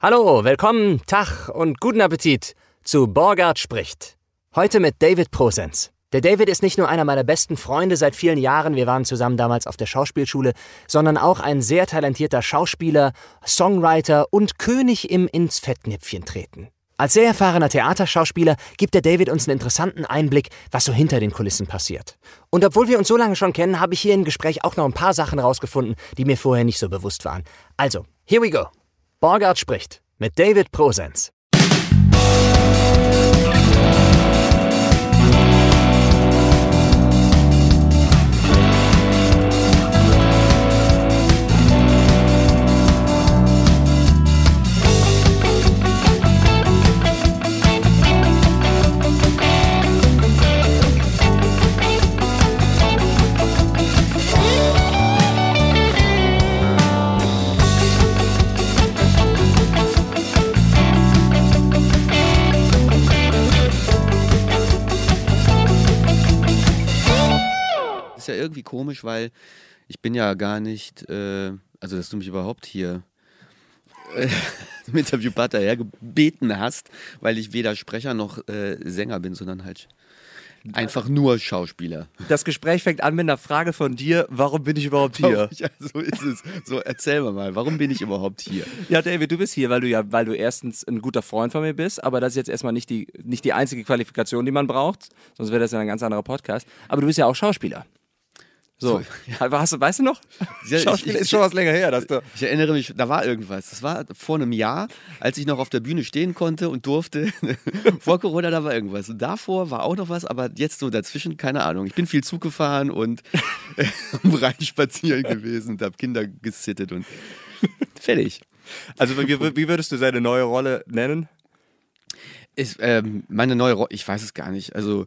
Hallo, willkommen, Tag und guten Appetit zu Borgard spricht. Heute mit David Prosens. Der David ist nicht nur einer meiner besten Freunde seit vielen Jahren, wir waren zusammen damals auf der Schauspielschule, sondern auch ein sehr talentierter Schauspieler, Songwriter und König im ins Fettnäpfchen treten. Als sehr erfahrener Theaterschauspieler gibt der David uns einen interessanten Einblick, was so hinter den Kulissen passiert. Und obwohl wir uns so lange schon kennen, habe ich hier im Gespräch auch noch ein paar Sachen rausgefunden, die mir vorher nicht so bewusst waren. Also, here we go. Borgard spricht mit David Prosens. Ja irgendwie komisch, weil ich bin ja gar nicht, äh, also dass du mich überhaupt hier äh, im Interviewpartner hergebeten hast, weil ich weder Sprecher noch äh, Sänger bin, sondern halt einfach nur Schauspieler. Das Gespräch fängt an mit einer Frage von dir, warum bin ich überhaupt hier? Ja, so ist es. So, erzähl mir mal, warum bin ich überhaupt hier? Ja, David, du bist hier, weil du ja, weil du erstens ein guter Freund von mir bist, aber das ist jetzt erstmal nicht die, nicht die einzige Qualifikation, die man braucht, sonst wäre das ja ein ganz anderer Podcast. Aber du bist ja auch Schauspieler. So, ja. hast du, weißt du noch? Ja, ich, ist schon was länger her. Dass du ich erinnere mich, da war irgendwas. Das war vor einem Jahr, als ich noch auf der Bühne stehen konnte und durfte. vor Corona, da war irgendwas. Und davor war auch noch was, aber jetzt so dazwischen, keine Ahnung. Ich bin viel Zug gefahren und am Rhein spazieren gewesen und habe Kinder gesittet und fertig. Also, wie, wie würdest du seine neue Rolle nennen? Ist, ähm, meine neue Rolle, ich weiß es gar nicht. Also,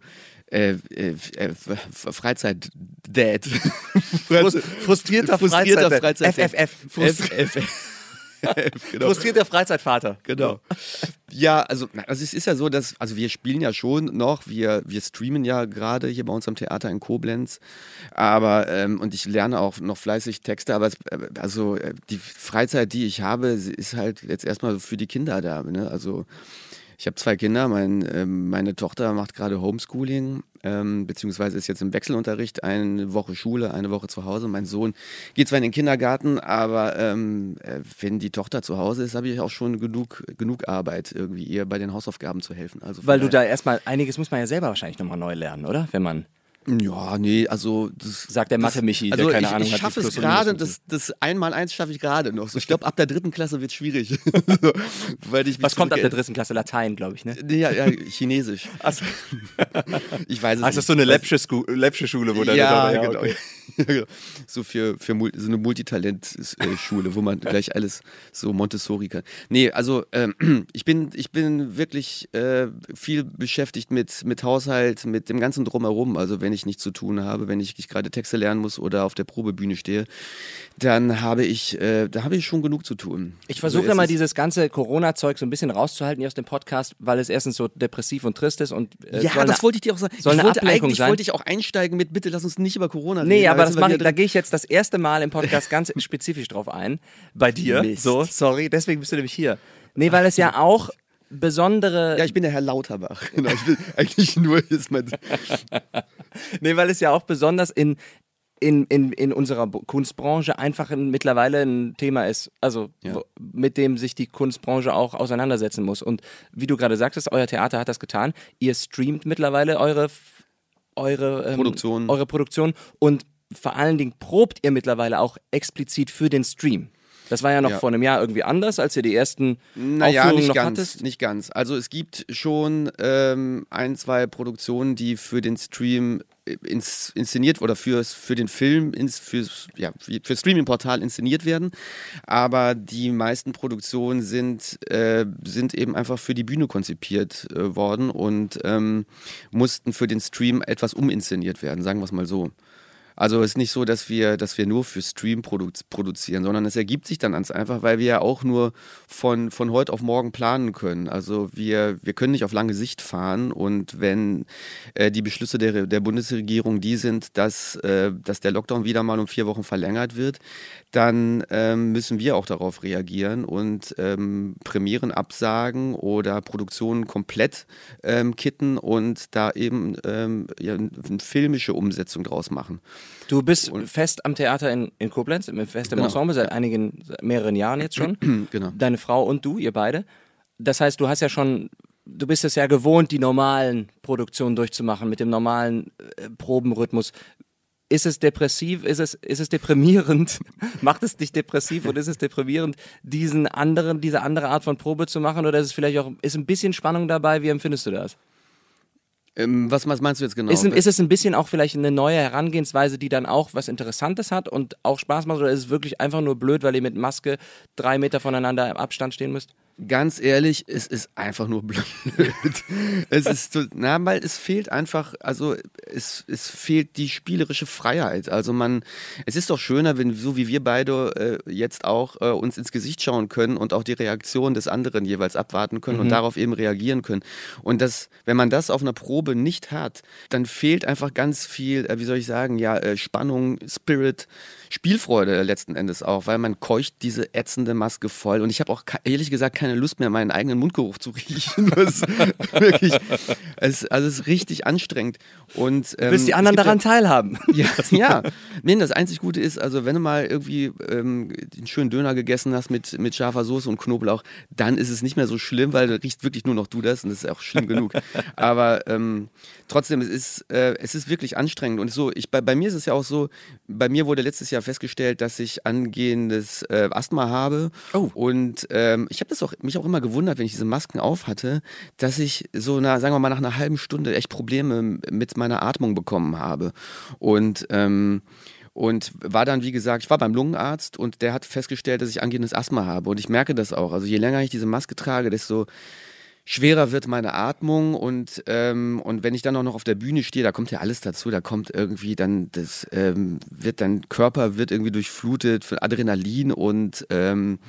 äh, äh, äh Freizeit-Dad. frustrierter, frustrierter Freizeit, Freizeit FFF. genau. Frustrierter Freizeitvater. Genau. Ja, also, also es ist ja so, dass, also wir spielen ja schon noch, wir, wir streamen ja gerade hier bei uns am Theater in Koblenz, aber, ähm, und ich lerne auch noch fleißig Texte, aber es, also die Freizeit, die ich habe, ist halt jetzt erstmal für die Kinder da, ne? also ich habe zwei Kinder. Mein, äh, meine Tochter macht gerade Homeschooling, ähm, beziehungsweise ist jetzt im Wechselunterricht, eine Woche Schule, eine Woche zu Hause. Mein Sohn geht zwar in den Kindergarten, aber ähm, äh, wenn die Tochter zu Hause ist, habe ich auch schon genug, genug Arbeit, irgendwie ihr bei den Hausaufgaben zu helfen. Also Weil du da erstmal, einiges muss man ja selber wahrscheinlich nochmal neu lernen, oder? Wenn man ja, nee, also das sagt der Mathe-Michi, also der keine ich, Ahnung ich schaffe es gerade, das, das Einmal-Eins schaffe ich gerade noch. So, ich glaube, ab der dritten Klasse wird es schwierig. so, Was kommt ab der dritten Klasse? Latein, glaube ich, ne? Ja, ja Chinesisch. Also. ich weiß es Ach, nicht. so eine läppsche Schule, wo ja, ja, genau. Okay. so für, für so eine Multitalent-Schule, wo man gleich alles so Montessori kann. Nee, also ähm, ich, bin, ich bin wirklich äh, viel beschäftigt mit, mit Haushalt, mit dem ganzen Drumherum. Also wenn ich nichts zu tun habe, wenn ich gerade Texte lernen muss oder auf der Probebühne stehe, dann habe ich, äh, da habe ich schon genug zu tun. Ich versuche also, immer dieses ganze Corona-Zeug so ein bisschen rauszuhalten hier aus dem Podcast, weil es erstens so depressiv und trist ist und äh, ja, das wollte ich dir auch sagen. Soll ich wollte eigentlich sein? wollte ich auch einsteigen mit, bitte lass uns nicht über Corona reden. Nee, aber das mache ich, da gehe ich jetzt das erste Mal im Podcast ganz spezifisch drauf ein. Bei dir. Mist. So, sorry, deswegen bist du nämlich hier. Nee, weil es ja auch besondere. Ja, ich bin der Herr Lauterbach. Genau, ich bin eigentlich nur jetzt mein. nee, weil es ja auch besonders in, in, in, in unserer Kunstbranche einfach ein, mittlerweile ein Thema ist, also ja. wo, mit dem sich die Kunstbranche auch auseinandersetzen muss. Und wie du gerade sagtest, euer Theater hat das getan. Ihr streamt mittlerweile eure, eure, ähm, Produktion. eure Produktion und vor allen Dingen probt ihr mittlerweile auch explizit für den Stream. Das war ja noch ja. vor einem Jahr irgendwie anders, als ihr die ersten naja, Aufführungen nicht noch ganz, hattest. Nicht ganz. Also es gibt schon ähm, ein, zwei Produktionen, die für den Stream äh, ins, inszeniert oder fürs, für den Film, ins, fürs, ja, für Streaming-Portal inszeniert werden. Aber die meisten Produktionen sind, äh, sind eben einfach für die Bühne konzipiert äh, worden und ähm, mussten für den Stream etwas uminszeniert werden, sagen wir es mal so. Also es ist nicht so, dass wir, dass wir nur für Stream produ produzieren, sondern es ergibt sich dann ganz einfach, weil wir ja auch nur von, von heute auf morgen planen können. Also wir, wir können nicht auf lange Sicht fahren und wenn äh, die Beschlüsse der, der Bundesregierung die sind, dass, äh, dass der Lockdown wieder mal um vier Wochen verlängert wird, dann ähm, müssen wir auch darauf reagieren und ähm, Premieren absagen oder Produktionen komplett ähm, kitten und da eben ähm, ja, eine filmische Umsetzung draus machen. Du bist und, fest am Theater in, in Koblenz, fest im genau. Ensemble seit einigen, seit mehreren Jahren jetzt schon. genau. Deine Frau und du, ihr beide. Das heißt, du hast ja schon du bist es ja gewohnt, die normalen Produktionen durchzumachen mit dem normalen äh, Probenrhythmus ist es depressiv, ist es, ist es deprimierend? Macht es dich depressiv oder ist es deprimierend, diesen anderen, diese andere Art von Probe zu machen? Oder ist es vielleicht auch, ist ein bisschen Spannung dabei? Wie empfindest du das? Ähm, was, was, meinst du jetzt genau? Ist, ist, es ein bisschen auch vielleicht eine neue Herangehensweise, die dann auch was Interessantes hat und auch Spaß macht? Oder ist es wirklich einfach nur blöd, weil ihr mit Maske drei Meter voneinander im Abstand stehen müsst? Ganz ehrlich, es ist einfach nur blöd. es ist na, weil es fehlt einfach, also es, es fehlt die spielerische Freiheit. Also man, es ist doch schöner, wenn so wie wir beide äh, jetzt auch äh, uns ins Gesicht schauen können und auch die Reaktion des anderen jeweils abwarten können mhm. und darauf eben reagieren können. Und das, wenn man das auf einer Probe nicht hat, dann fehlt einfach ganz viel, äh, wie soll ich sagen, ja, äh, Spannung, Spirit. Spielfreude letzten Endes auch, weil man keucht diese ätzende Maske voll. Und ich habe auch ehrlich gesagt keine Lust mehr, meinen eigenen Mundgeruch zu riechen. Das wirklich, es, also es ist richtig anstrengend. Und, ähm, du willst die anderen daran ja, teilhaben. Ja, ja. Nee, das einzig Gute ist, also wenn du mal irgendwie ähm, einen schönen Döner gegessen hast mit, mit scharfer Soße und Knoblauch, dann ist es nicht mehr so schlimm, weil da riecht wirklich nur noch du das und das ist auch schlimm genug. Aber ähm, trotzdem, es ist, äh, es ist wirklich anstrengend. Und so, ich, bei, bei mir ist es ja auch so, bei mir wurde letztes Jahr festgestellt, dass ich angehendes äh, Asthma habe. Oh. Und ähm, ich habe auch, mich auch immer gewundert, wenn ich diese Masken auf hatte, dass ich so, na, sagen wir mal, nach einer halben Stunde echt Probleme mit meiner Atmung bekommen habe. Und ähm, und war dann, wie gesagt, ich war beim Lungenarzt und der hat festgestellt, dass ich angehendes Asthma habe. Und ich merke das auch. Also je länger ich diese Maske trage, desto schwerer wird meine Atmung und, ähm, und wenn ich dann auch noch auf der Bühne stehe, da kommt ja alles dazu, da kommt irgendwie dann, das ähm, wird dein Körper wird irgendwie durchflutet von Adrenalin und, ähm,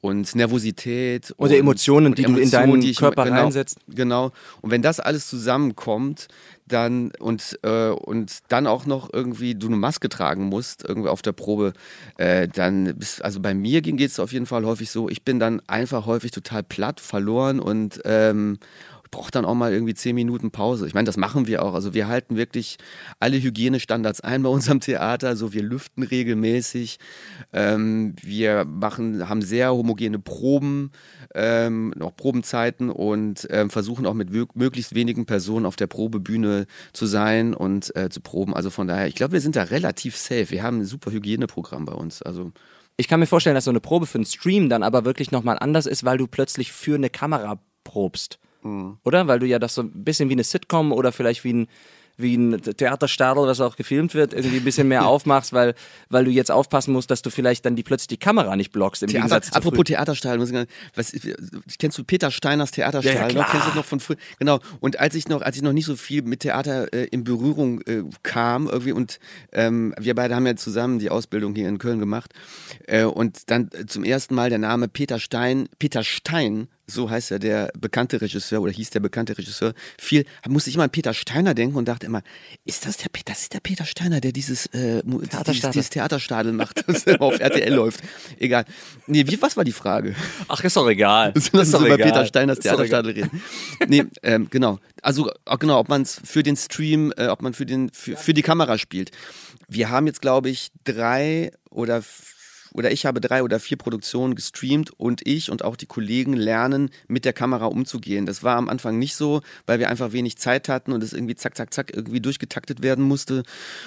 und Nervosität. Oder und, Emotionen, und die Emotionen, du in deinen die ich, Körper genau, reinsetzt. Genau. Und wenn das alles zusammenkommt, dann und, äh, und dann auch noch irgendwie du eine Maske tragen musst, irgendwie auf der Probe, äh, dann bist, also bei mir geht es auf jeden Fall häufig so, ich bin dann einfach häufig total platt, verloren und ähm, braucht dann auch mal irgendwie zehn Minuten Pause. Ich meine, das machen wir auch. Also wir halten wirklich alle Hygienestandards ein bei unserem Theater. Also wir lüften regelmäßig. Ähm, wir machen, haben sehr homogene Proben, ähm, auch Probenzeiten und ähm, versuchen auch mit möglichst wenigen Personen auf der Probebühne zu sein und äh, zu proben. Also von daher, ich glaube, wir sind da relativ safe. Wir haben ein super Hygieneprogramm bei uns. Also ich kann mir vorstellen, dass so eine Probe für einen Stream dann aber wirklich nochmal anders ist, weil du plötzlich für eine Kamera probst. Mhm. Oder? Weil du ja das so ein bisschen wie eine Sitcom oder vielleicht wie ein wie ein Theaterstadel, was auch gefilmt wird, irgendwie ein bisschen mehr aufmachst, weil, weil du jetzt aufpassen musst, dass du vielleicht dann die plötzlich die Kamera nicht blockst. Im Theater, Gegensatz zu apropos Theaterstadel, was, kennst du Peter Steiners Theaterstadel? Ja, ja, kennst du noch von früher? Genau. Und als ich noch, als ich noch nicht so viel mit Theater äh, in Berührung äh, kam, irgendwie und ähm, wir beide haben ja zusammen die Ausbildung hier in Köln gemacht äh, und dann zum ersten Mal der Name Peter Stein, Peter Stein so heißt ja der bekannte Regisseur oder hieß der bekannte Regisseur, viel, musste ich immer an Peter Steiner denken und dachte immer, ist das der Peter, das ist der Peter Steiner, der dieses, äh, dieses, dieses Theaterstadel macht, das auf RTL läuft. Egal. Nee, wie, was war die Frage? Ach, ist doch egal. Lass uns über egal. Peter Steiners Theaterstadel reden. Nee, ähm, genau. Also, genau, ob man es für den Stream, äh, ob man für, den, für, für die Kamera spielt. Wir haben jetzt, glaube ich, drei oder oder ich habe drei oder vier Produktionen gestreamt und ich und auch die Kollegen lernen, mit der Kamera umzugehen. Das war am Anfang nicht so, weil wir einfach wenig Zeit hatten und es irgendwie zack, zack, zack irgendwie durchgetaktet werden musste.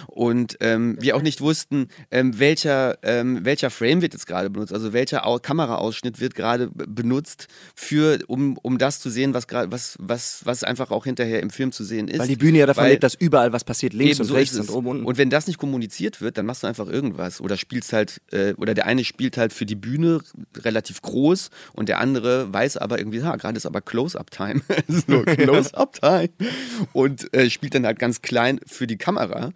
Und ähm, wir auch nicht wussten, ähm, welcher, ähm, welcher Frame wird jetzt gerade benutzt, also welcher Au Kameraausschnitt wird gerade benutzt, für, um, um das zu sehen, was, was, was, was einfach auch hinterher im Film zu sehen ist. Weil die Bühne ja davon lebt, dass überall was passiert, links und so rechts und oben und unten. Und wenn das nicht kommuniziert wird, dann machst du einfach irgendwas oder spielst halt, äh, oder der eine spielt halt für die Bühne relativ groß und der andere weiß aber irgendwie, ja, gerade ist aber Close-Up-Time. so, Close-Up-Time. Und äh, spielt dann halt ganz klein für die Kamera.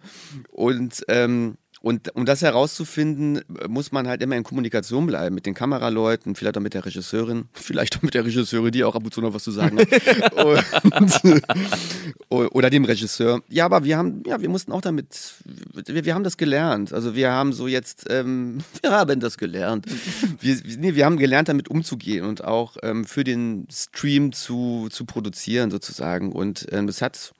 Und ähm, und um das herauszufinden, muss man halt immer in Kommunikation bleiben mit den Kameraleuten, vielleicht auch mit der Regisseurin, vielleicht auch mit der Regisseurin, die auch ab und zu noch was zu sagen hat. und, oder dem Regisseur. Ja, aber wir haben, ja, wir mussten auch damit, wir, wir haben das gelernt. Also wir haben so jetzt, ähm, wir haben das gelernt. Wir, nee, wir haben gelernt, damit umzugehen und auch ähm, für den Stream zu, zu produzieren sozusagen. Und ähm, es hat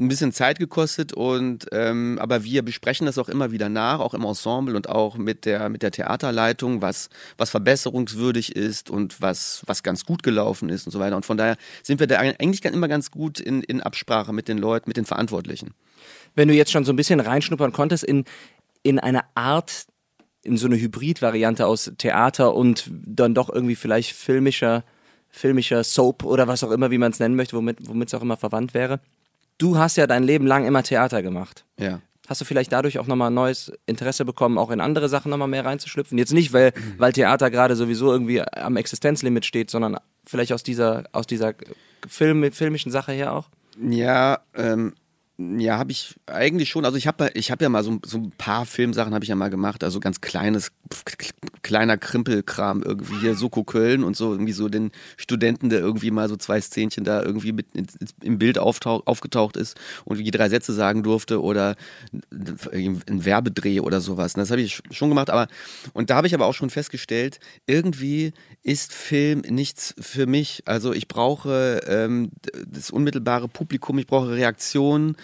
ein bisschen Zeit gekostet und ähm, aber wir besprechen das auch immer wieder nach, auch im Ensemble und auch mit der mit der Theaterleitung, was was verbesserungswürdig ist und was was ganz gut gelaufen ist und so weiter. Und von daher sind wir da eigentlich immer ganz gut in, in Absprache mit den Leuten, mit den Verantwortlichen. Wenn du jetzt schon so ein bisschen reinschnuppern konntest in in eine Art in so eine Hybrid-Variante aus Theater und dann doch irgendwie vielleicht filmischer filmischer Soap oder was auch immer, wie man es nennen möchte, womit womit es auch immer verwandt wäre du hast ja dein Leben lang immer Theater gemacht. Ja. Hast du vielleicht dadurch auch nochmal neues Interesse bekommen, auch in andere Sachen nochmal mehr reinzuschlüpfen? Jetzt nicht, weil, weil Theater gerade sowieso irgendwie am Existenzlimit steht, sondern vielleicht aus dieser, aus dieser Film, filmischen Sache her auch? Ja, ähm, ja, habe ich eigentlich schon. Also ich habe ich hab ja mal so, so ein paar Filmsachen habe ich ja mal gemacht. Also ganz kleines, kleiner Krimpelkram irgendwie hier, Soko Köln und so irgendwie so den Studenten, der irgendwie mal so zwei Szenchen da irgendwie mit im Bild aufgetaucht ist und wie drei Sätze sagen durfte oder ein Werbedreh oder sowas. Das habe ich schon gemacht. Aber und da habe ich aber auch schon festgestellt, irgendwie ist Film nichts für mich. Also ich brauche ähm, das unmittelbare Publikum, ich brauche Reaktionen.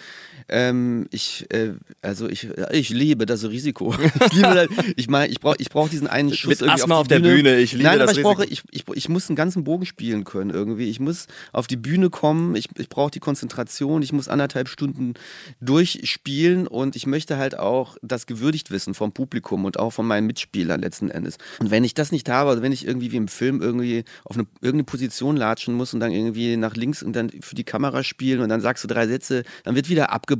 Ähm, ich, äh, also ich, ich liebe das Risiko. ich liebe ich meine, ich brauche ich brauch diesen einen Schuss Mit Asthma auf, auf der Bühne. Bühne. Ich liebe Nein, aber ich brauche, ich, ich, ich muss einen ganzen Bogen spielen können irgendwie. Ich muss auf die Bühne kommen, ich, ich brauche die Konzentration, ich muss anderthalb Stunden durchspielen und ich möchte halt auch das gewürdigt wissen vom Publikum und auch von meinen Mitspielern letzten Endes. Und wenn ich das nicht habe, also wenn ich irgendwie wie im Film irgendwie auf eine, irgendeine Position latschen muss und dann irgendwie nach links und dann für die Kamera spielen und dann sagst du drei Sätze, dann wird wieder abgebrochen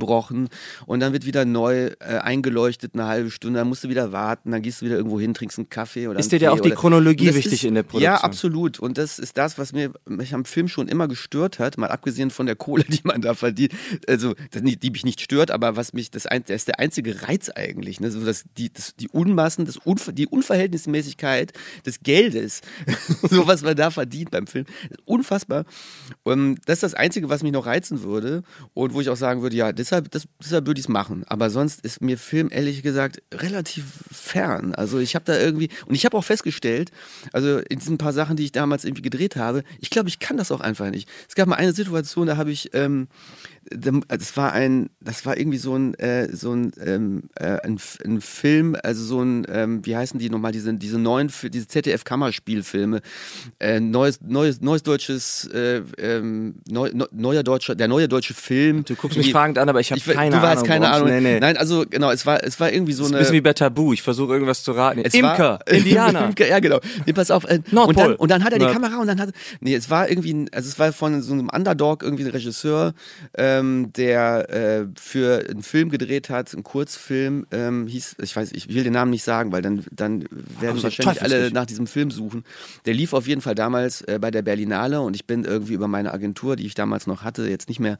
und dann wird wieder neu äh, eingeleuchtet eine halbe Stunde, dann musst du wieder warten, dann gehst du wieder irgendwo hin, trinkst einen Kaffee oder Ist dir ja auch die Chronologie wichtig ist, in der Produktion? Ja, absolut. Und das ist das, was mir mich am Film schon immer gestört hat, mal abgesehen von der Kohle, die man da verdient. Also, die mich nicht stört, aber was mich, das, das ist der einzige Reiz eigentlich. Ne? So, dass die, das, die Unmassen, das Unver die Unverhältnismäßigkeit des Geldes, so was man da verdient beim Film, unfassbar. Und das ist das Einzige, was mich noch reizen würde und wo ich auch sagen würde, ja, deshalb, das, deshalb würde ich es machen. Aber sonst ist mir Film ehrlich gesagt relativ fern. Also ich habe da irgendwie, und ich habe auch festgestellt, also in diesen paar Sachen, die ich damals irgendwie gedreht habe, ich glaube, ich kann das auch einfach nicht. Es gab mal eine Situation, da habe ich ähm, das war ein, das war irgendwie so ein, äh, so ein, ähm, äh, ein, ein, Film, also so ein, ähm, wie heißen die nochmal, diese, diese neuen, diese ZDF-Kammerspielfilme, äh, neues, neues, neues deutsches, äh, ähm, neu, neuer deutscher, der neue deutsche Film. Du guckst mich fragend an, aber ich habe keine Ahnung. Du weißt keine Ahnung. Nee, nee. Nein, also genau, es war, es war irgendwie so das ist eine. Ein bisschen wie bei Tabu. Ich versuche irgendwas zu raten. Es Imker, war, Indianer. Imker, ja genau. Nee, pass auf. Äh, und, dann, und dann hat er die Kamera und dann hat, nee, es war irgendwie, also es war von so einem Underdog irgendwie ein Regisseur. Äh, ähm, der äh, für einen Film gedreht hat, einen Kurzfilm, ähm, hieß, ich weiß, ich will den Namen nicht sagen, weil dann, dann werden wahrscheinlich alle nach diesem Film suchen. Der lief auf jeden Fall damals äh, bei der Berlinale und ich bin irgendwie über meine Agentur, die ich damals noch hatte, jetzt nicht mehr,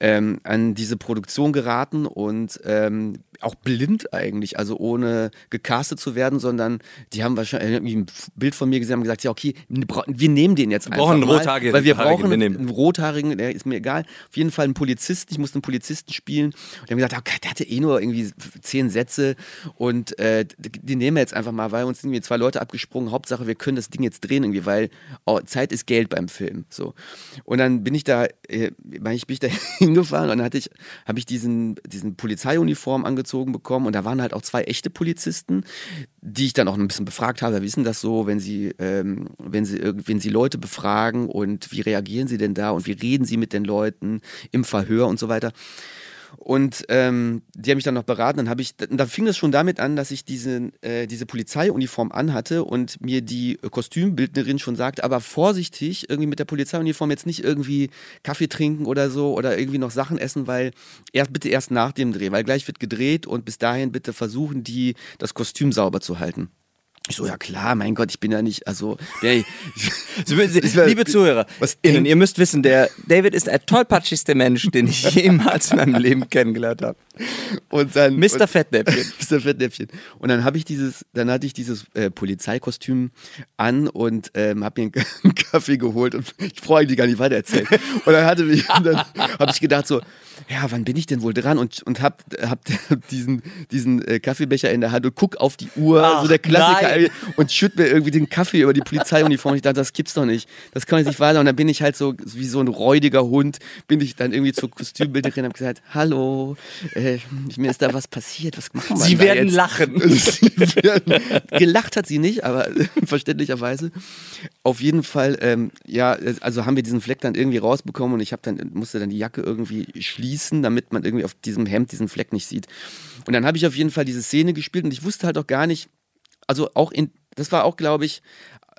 ähm, an diese Produktion geraten und ähm, auch blind eigentlich, also ohne gecastet zu werden, sondern die haben wahrscheinlich irgendwie ein Bild von mir gesehen und gesagt, ja okay, wir nehmen den jetzt wir einfach brauchen einen Rothaarigen, weil wir brauchen einen Rothaarigen, der ist mir egal, auf jeden Fall einen Polizisten, ich musste einen Polizisten spielen. Und die haben gesagt, oh, der hatte eh nur irgendwie zehn Sätze und äh, die nehmen wir jetzt einfach mal, weil uns sind irgendwie zwei Leute abgesprungen, Hauptsache wir können das Ding jetzt drehen irgendwie, weil oh, Zeit ist Geld beim Film, so. Und dann bin ich da, äh, ich bin ich da hingefahren und dann hatte ich, habe ich diesen, diesen Polizeiuniform angezogen bekommen und da waren halt auch zwei echte Polizisten, die ich dann auch ein bisschen befragt habe. Wissen das so, wenn sie, ähm, wenn sie, wenn sie Leute befragen und wie reagieren sie denn da und wie reden sie mit den Leuten im Verhör und so weiter. Und ähm, die haben mich dann noch beraten. Dann habe ich, da fing es schon damit an, dass ich diese, äh, diese Polizeiuniform anhatte und mir die Kostümbildnerin schon sagt, aber vorsichtig, irgendwie mit der Polizeiuniform jetzt nicht irgendwie Kaffee trinken oder so oder irgendwie noch Sachen essen, weil erst bitte erst nach dem Dreh, weil gleich wird gedreht und bis dahin bitte versuchen, die das Kostüm sauber zu halten. Ich so, ja klar, mein Gott, ich bin ja nicht, also, ja, ich, liebe Zuhörer, was innen, ihr müsst wissen, der David ist der tollpatschigste Mensch, den ich jemals in meinem Leben kennengelernt habe. Und dann Mr. Fettnäpfchen. Mr. Fettnäpfchen. Und dann habe ich dieses, dann hatte ich dieses äh, Polizeikostüm an und ähm, habe mir einen Kaffee geholt und ich freue eigentlich gar nicht weiter erzählen. Und dann hatte mich, dann habe ich gedacht so, ja, wann bin ich denn wohl dran? Und, und hab, hab diesen, diesen äh, Kaffeebecher in der Hand und guck auf die Uhr, Ach, so der Klassiker, nein. und schütt mir irgendwie den Kaffee über die Polizeiuniform. Ich dachte, das gibt's doch nicht. Das kann jetzt nicht sein. Und dann bin ich halt so, wie so ein räudiger Hund, bin ich dann irgendwie zur Kostümbilderin und habe gesagt, hallo, äh, mir ist da was passiert, was machen wir Sie werden jetzt? lachen. Sie werden, gelacht hat sie nicht, aber verständlicherweise. Auf jeden Fall, ähm, ja, also haben wir diesen Fleck dann irgendwie rausbekommen und ich habe dann musste dann die Jacke irgendwie schließen, damit man irgendwie auf diesem Hemd diesen Fleck nicht sieht. Und dann habe ich auf jeden Fall diese Szene gespielt und ich wusste halt auch gar nicht, also auch in, das war auch, glaube ich,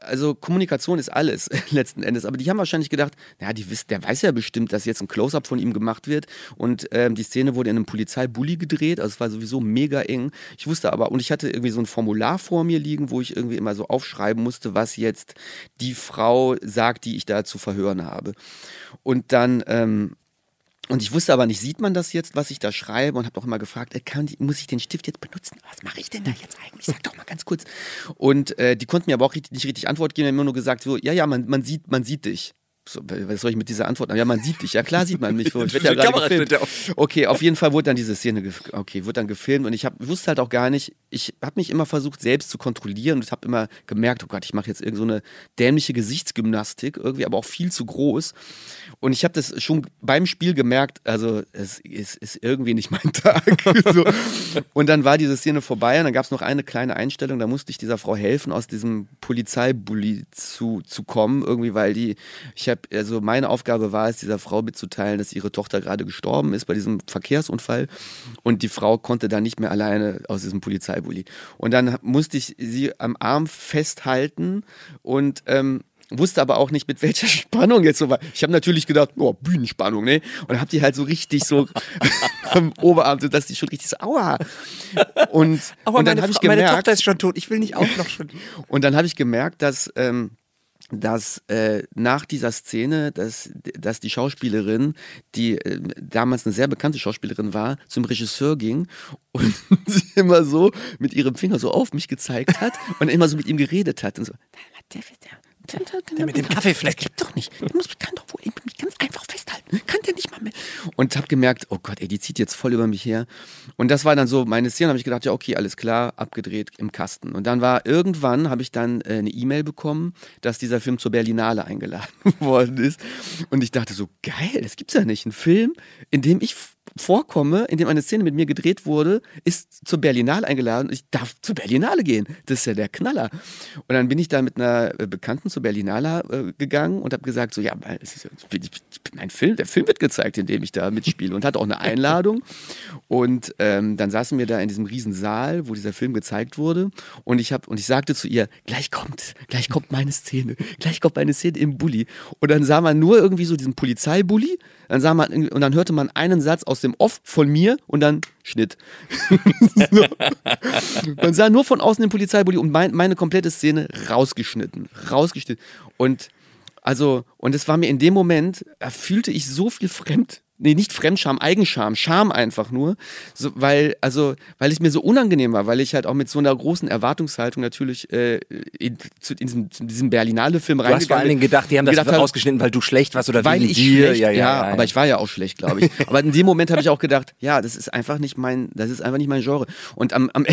also Kommunikation ist alles letzten Endes. Aber die haben wahrscheinlich gedacht, ja, die wissen, der weiß ja bestimmt, dass jetzt ein Close-up von ihm gemacht wird. Und ähm, die Szene wurde in einem Polizeibully gedreht. Also es war sowieso mega eng. Ich wusste aber, und ich hatte irgendwie so ein Formular vor mir liegen, wo ich irgendwie immer so aufschreiben musste, was jetzt die Frau sagt, die ich da zu verhören habe. Und dann ähm, und ich wusste aber nicht, sieht man das jetzt, was ich da schreibe? Und habe auch immer gefragt, äh, kann, muss ich den Stift jetzt benutzen? Was mache ich denn da jetzt eigentlich? Sag doch mal ganz kurz. Und äh, die konnten mir aber auch nicht richtig Antwort geben. Die haben immer nur gesagt, so, ja, ja, man, man, sieht, man sieht dich. So, was soll ich mit dieser Antwort? Ja, man sieht dich. Ja, klar sieht man mich. So, Ich werd ja gerade gefilmt. Okay, auf jeden Fall wurde dann diese Szene, okay, wurde dann gefilmt und ich hab, wusste halt auch gar nicht, ich habe mich immer versucht, selbst zu kontrollieren und ich habe immer gemerkt, oh Gott, ich mache jetzt irgend so eine dämliche Gesichtsgymnastik, irgendwie aber auch viel zu groß. Und ich habe das schon beim Spiel gemerkt, also es ist, ist irgendwie nicht mein Tag. so. Und dann war diese Szene vorbei und dann gab es noch eine kleine Einstellung, da musste ich dieser Frau helfen, aus diesem Polizeibully zu, zu kommen, irgendwie, weil die, ich habe, also meine Aufgabe war es, dieser Frau mitzuteilen, dass ihre Tochter gerade gestorben ist bei diesem Verkehrsunfall und die Frau konnte dann nicht mehr alleine aus diesem Polizeibully. Und dann musste ich sie am Arm festhalten und ähm, wusste aber auch nicht, mit welcher Spannung jetzt so war. Ich habe natürlich gedacht, oh, Bühnenspannung, ne? Und hab die halt so richtig so am Oberarm, so dass die schon richtig so, aua. Und, Aber und dann meine, habe ich Frau- meine gemerkt, Tochter ist schon tot. Ich will nicht auch noch schon. und dann habe ich gemerkt, dass, ähm, dass äh, nach dieser Szene, dass, dass die Schauspielerin, die äh, damals eine sehr bekannte Schauspielerin war, zum Regisseur ging und sie immer so mit ihrem Finger so auf mich gezeigt hat und immer so mit ihm geredet hat und so. Der, mit dem Kaffeefleck. Das gibt doch nicht. Der muss, kann doch wohl mich ganz einfach. Kann der nicht mal mehr. Und habe gemerkt, oh Gott, ey, die zieht jetzt voll über mich her. Und das war dann so meine Szene. habe ich gedacht, ja, okay, alles klar, abgedreht im Kasten. Und dann war irgendwann, habe ich dann äh, eine E-Mail bekommen, dass dieser Film zur Berlinale eingeladen worden ist. Und ich dachte so, geil, das gibt's ja nicht. Ein Film, in dem ich vorkomme, in dem eine Szene mit mir gedreht wurde, ist zur Berlinale eingeladen. Ich darf zur Berlinale gehen. Das ist ja der Knaller. Und dann bin ich da mit einer äh, Bekannten zur Berlinale äh, gegangen und habe gesagt, so, ja, es ist, ich bin, ich bin ein Film, der Film wird gezeigt, in dem ich da mitspiele und hatte auch eine Einladung. Und ähm, dann saßen wir da in diesem riesen Saal, wo dieser Film gezeigt wurde. Und ich habe und ich sagte zu ihr, gleich kommt, gleich kommt meine Szene, gleich kommt meine Szene im Bulli. Und dann sah man nur irgendwie so diesen Polizeibully. Dann sah man und dann hörte man einen Satz aus dem Off von mir und dann Schnitt. Man sah nur von außen den Polizeibully und mein, meine komplette Szene rausgeschnitten, rausgeschnitten. Und also, und es war mir in dem Moment, da fühlte ich so viel Fremd, nee, nicht Fremdscham, Eigenscham, Scham einfach nur, so, weil, also, weil es mir so unangenehm war, weil ich halt auch mit so einer großen Erwartungshaltung natürlich äh, in, zu in diesem, zu diesem Berlinale-Film Du hast vor allen Dingen gedacht, die haben das gedacht ausgeschnitten, weil du schlecht warst oder weil wegen ich dir. schlecht, ja, ja, ja, aber ich war ja auch schlecht, glaube ich. aber in dem Moment habe ich auch gedacht, ja, das ist einfach nicht mein, das ist einfach nicht mein Genre. Und am, am,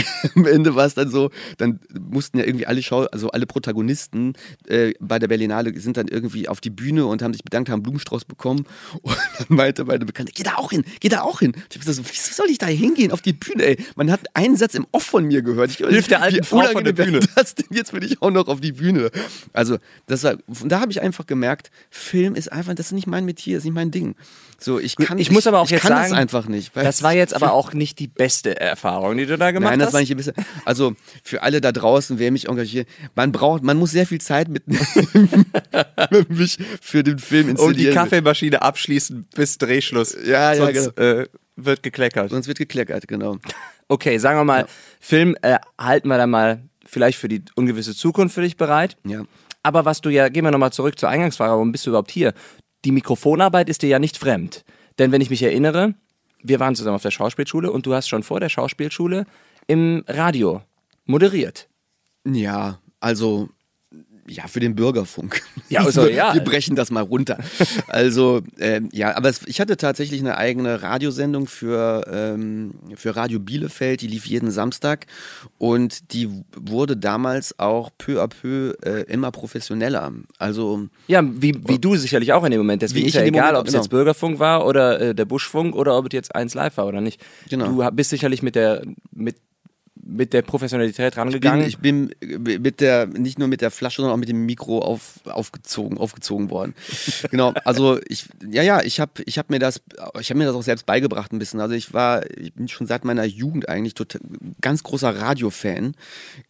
Ende war es dann so, dann mussten ja irgendwie alle Schau, also alle Protagonisten äh, bei der Berlinale sind dann irgendwie auf die Bühne und haben sich bedankt, haben Blumenstrauß bekommen. Und dann meinte meine Bekannte, geh da auch hin, geh da auch hin. Ich habe gesagt, so, wieso soll ich da hingehen auf die Bühne? Ey, man hat einen Satz im Off von mir gehört. Ich, Hilf der alten Frau von der Bühne. das denn jetzt bin ich auch noch auf die Bühne. Also, das war, da habe ich einfach gemerkt, Film ist einfach, das ist nicht mein Metier, das ist nicht mein Ding. So, ich kann, ich muss aber auch ich jetzt sagen, das einfach nicht. Das war jetzt aber auch nicht die beste Erfahrung, die du da gemacht Nein, das hast. war nicht ein bisschen. Also für alle da draußen, wer mich engagiert, man braucht, man muss sehr viel Zeit mit mich für den Film und installieren. die Kaffeemaschine abschließen bis Drehschluss. Ja, ja, Sonst äh, wird gekleckert. Sonst wird gekleckert, genau. Okay, sagen wir mal, Film äh, halten wir da mal vielleicht für die ungewisse Zukunft für dich bereit. Ja. Aber was du ja, gehen wir nochmal zurück zur Eingangsfrage, warum bist du überhaupt hier? Die Mikrofonarbeit ist dir ja nicht fremd. Denn wenn ich mich erinnere, wir waren zusammen auf der Schauspielschule und du hast schon vor der Schauspielschule im Radio moderiert. Ja, also ja, für den Bürgerfunk. Ja, also, ja. Wir brechen das mal runter. Also, ähm, ja, aber es, ich hatte tatsächlich eine eigene Radiosendung für, ähm, für Radio Bielefeld, die lief jeden Samstag und die wurde damals auch peu à peu äh, immer professioneller. Also. Ja, wie, wie du sicherlich auch in dem Moment. Deswegen ist ja egal, ob es genau. jetzt Bürgerfunk war oder äh, der Buschfunk oder ob es jetzt eins live war oder nicht. Genau. Du bist sicherlich mit der, mit mit der Professionalität rangegangen? Ich bin, ich bin mit der, nicht nur mit der Flasche, sondern auch mit dem Mikro auf, aufgezogen, aufgezogen worden. genau, also ich, ja, ja, ich habe ich hab mir das, ich habe mir das auch selbst beigebracht ein bisschen. Also ich war, ich bin schon seit meiner Jugend eigentlich total, ganz großer Radiofan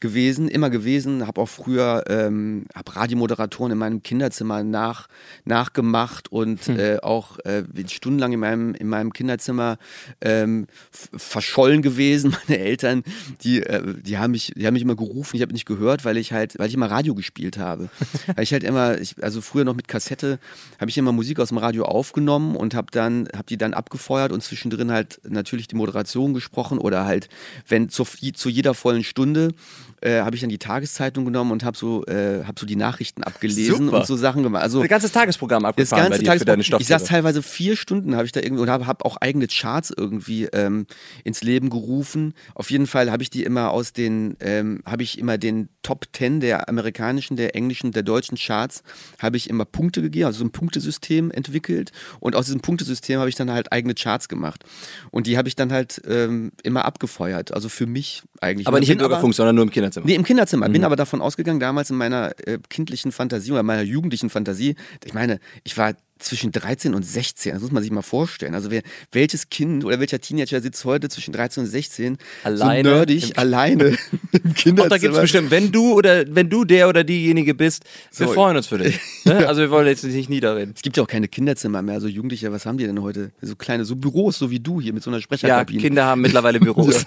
gewesen, immer gewesen, habe auch früher, ähm, habe Radiomoderatoren in meinem Kinderzimmer nach, nachgemacht und hm. äh, auch äh, stundenlang in meinem, in meinem Kinderzimmer ähm, verschollen gewesen. Meine Eltern, die, äh, die, haben mich, die haben mich immer gerufen, ich habe nicht gehört, weil ich halt, weil ich immer Radio gespielt habe. weil ich halt immer, ich, also früher noch mit Kassette, habe ich immer Musik aus dem Radio aufgenommen und habe dann, habe die dann abgefeuert und zwischendrin halt natürlich die Moderation gesprochen oder halt, wenn zu, zu jeder vollen Stunde äh, habe ich dann die Tageszeitung genommen und habe so, äh, hab so die Nachrichten abgelesen Super. und so Sachen gemacht. Also das ganze Tagesprogramm abgefahren das ganze Tagesprogramm. Ich saß teilweise vier Stunden, habe ich da irgendwie und habe hab auch eigene Charts irgendwie ähm, ins Leben gerufen. Auf jeden Fall habe ich die immer aus den, ähm, habe ich immer den Top Ten der amerikanischen, der englischen, der deutschen Charts, habe ich immer Punkte gegeben, also so ein Punktesystem entwickelt und aus diesem Punktesystem habe ich dann halt eigene Charts gemacht und die habe ich dann halt ähm, immer abgefeuert. Also für mich eigentlich. Aber nicht im Bürgerfunk, sondern nur im Kinderzimmer. Nee, im Kinderzimmer. Mhm. Bin aber davon ausgegangen, damals in meiner äh, kindlichen Fantasie oder meiner jugendlichen Fantasie, ich meine, ich war zwischen 13 und 16. Das muss man sich mal vorstellen. Also wer, welches Kind oder welcher Teenager sitzt heute zwischen 13 und 16 alleine so nerdig alleine im Kinderzimmer? Und da gibt es bestimmt, wenn du oder wenn du der oder diejenige bist, wir so. freuen uns für dich. Ne? Also wir wollen jetzt nicht niederreden. Es gibt ja auch keine Kinderzimmer mehr. Also Jugendliche, was haben die denn heute? So kleine, so Büros, so wie du hier mit so einer Sprecherkabine. Ja, Kinder haben mittlerweile Büros.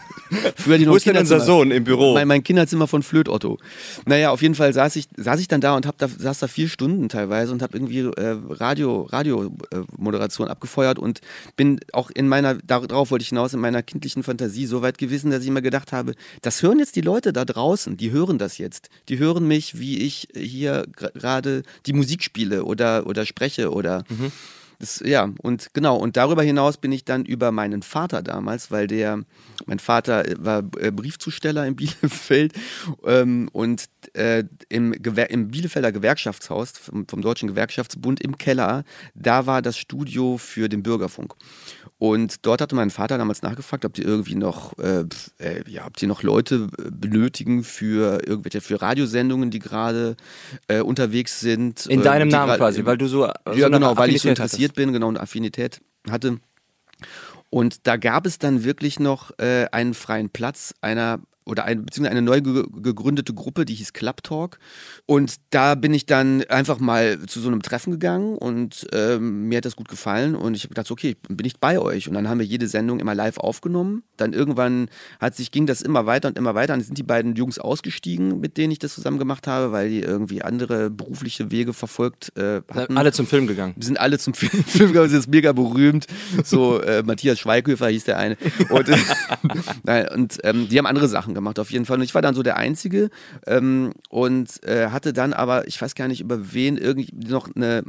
Früher die noch Wo ist denn unser Sohn im Büro? Mein, mein Kinderzimmer von Flöt Otto. Naja, auf jeden Fall saß ich, saß ich dann da und hab da, saß da vier Stunden teilweise und habe irgendwie äh, Radio, Radio äh, Moderation abgefeuert und bin auch in meiner, darauf wollte ich hinaus, in meiner kindlichen Fantasie so weit gewesen, dass ich immer gedacht habe, das hören jetzt die Leute da draußen, die hören das jetzt. Die hören mich, wie ich hier gerade die Musik spiele oder, oder spreche oder. Mhm. Das, ja, und genau, und darüber hinaus bin ich dann über meinen Vater damals, weil der, mein Vater war äh, Briefzusteller in Bielefeld ähm, und äh, im, im Bielefelder Gewerkschaftshaus vom, vom Deutschen Gewerkschaftsbund im Keller, da war das Studio für den Bürgerfunk. Und dort hatte mein Vater damals nachgefragt, ob die irgendwie noch, äh, äh, ja, ob die noch Leute äh, benötigen für irgendwelche für Radiosendungen, die gerade äh, unterwegs sind. In deinem Namen quasi, weil du so, so ja genau, weil ich so interessiert hattest. bin, genau eine Affinität hatte. Und da gab es dann wirklich noch äh, einen freien Platz einer oder ein, beziehungsweise eine neu gegründete Gruppe, die hieß Club Talk. Und da bin ich dann einfach mal zu so einem Treffen gegangen und ähm, mir hat das gut gefallen und ich habe gedacht, okay, bin ich bei euch. Und dann haben wir jede Sendung immer live aufgenommen. Dann irgendwann hat sich, ging das immer weiter und immer weiter. Dann sind die beiden Jungs ausgestiegen, mit denen ich das zusammen gemacht habe, weil die irgendwie andere berufliche Wege verfolgt äh, hatten. Alle zum Film gegangen. Wir sind alle zum Film, Film gegangen, ist mega berühmt. So, äh, Matthias Schweighöfer hieß der eine. Und, äh, und ähm, die haben andere Sachen Sachen gemacht, auf jeden Fall. Und ich war dann so der Einzige ähm, und äh, hatte dann aber, ich weiß gar nicht über wen, irgendwie noch eine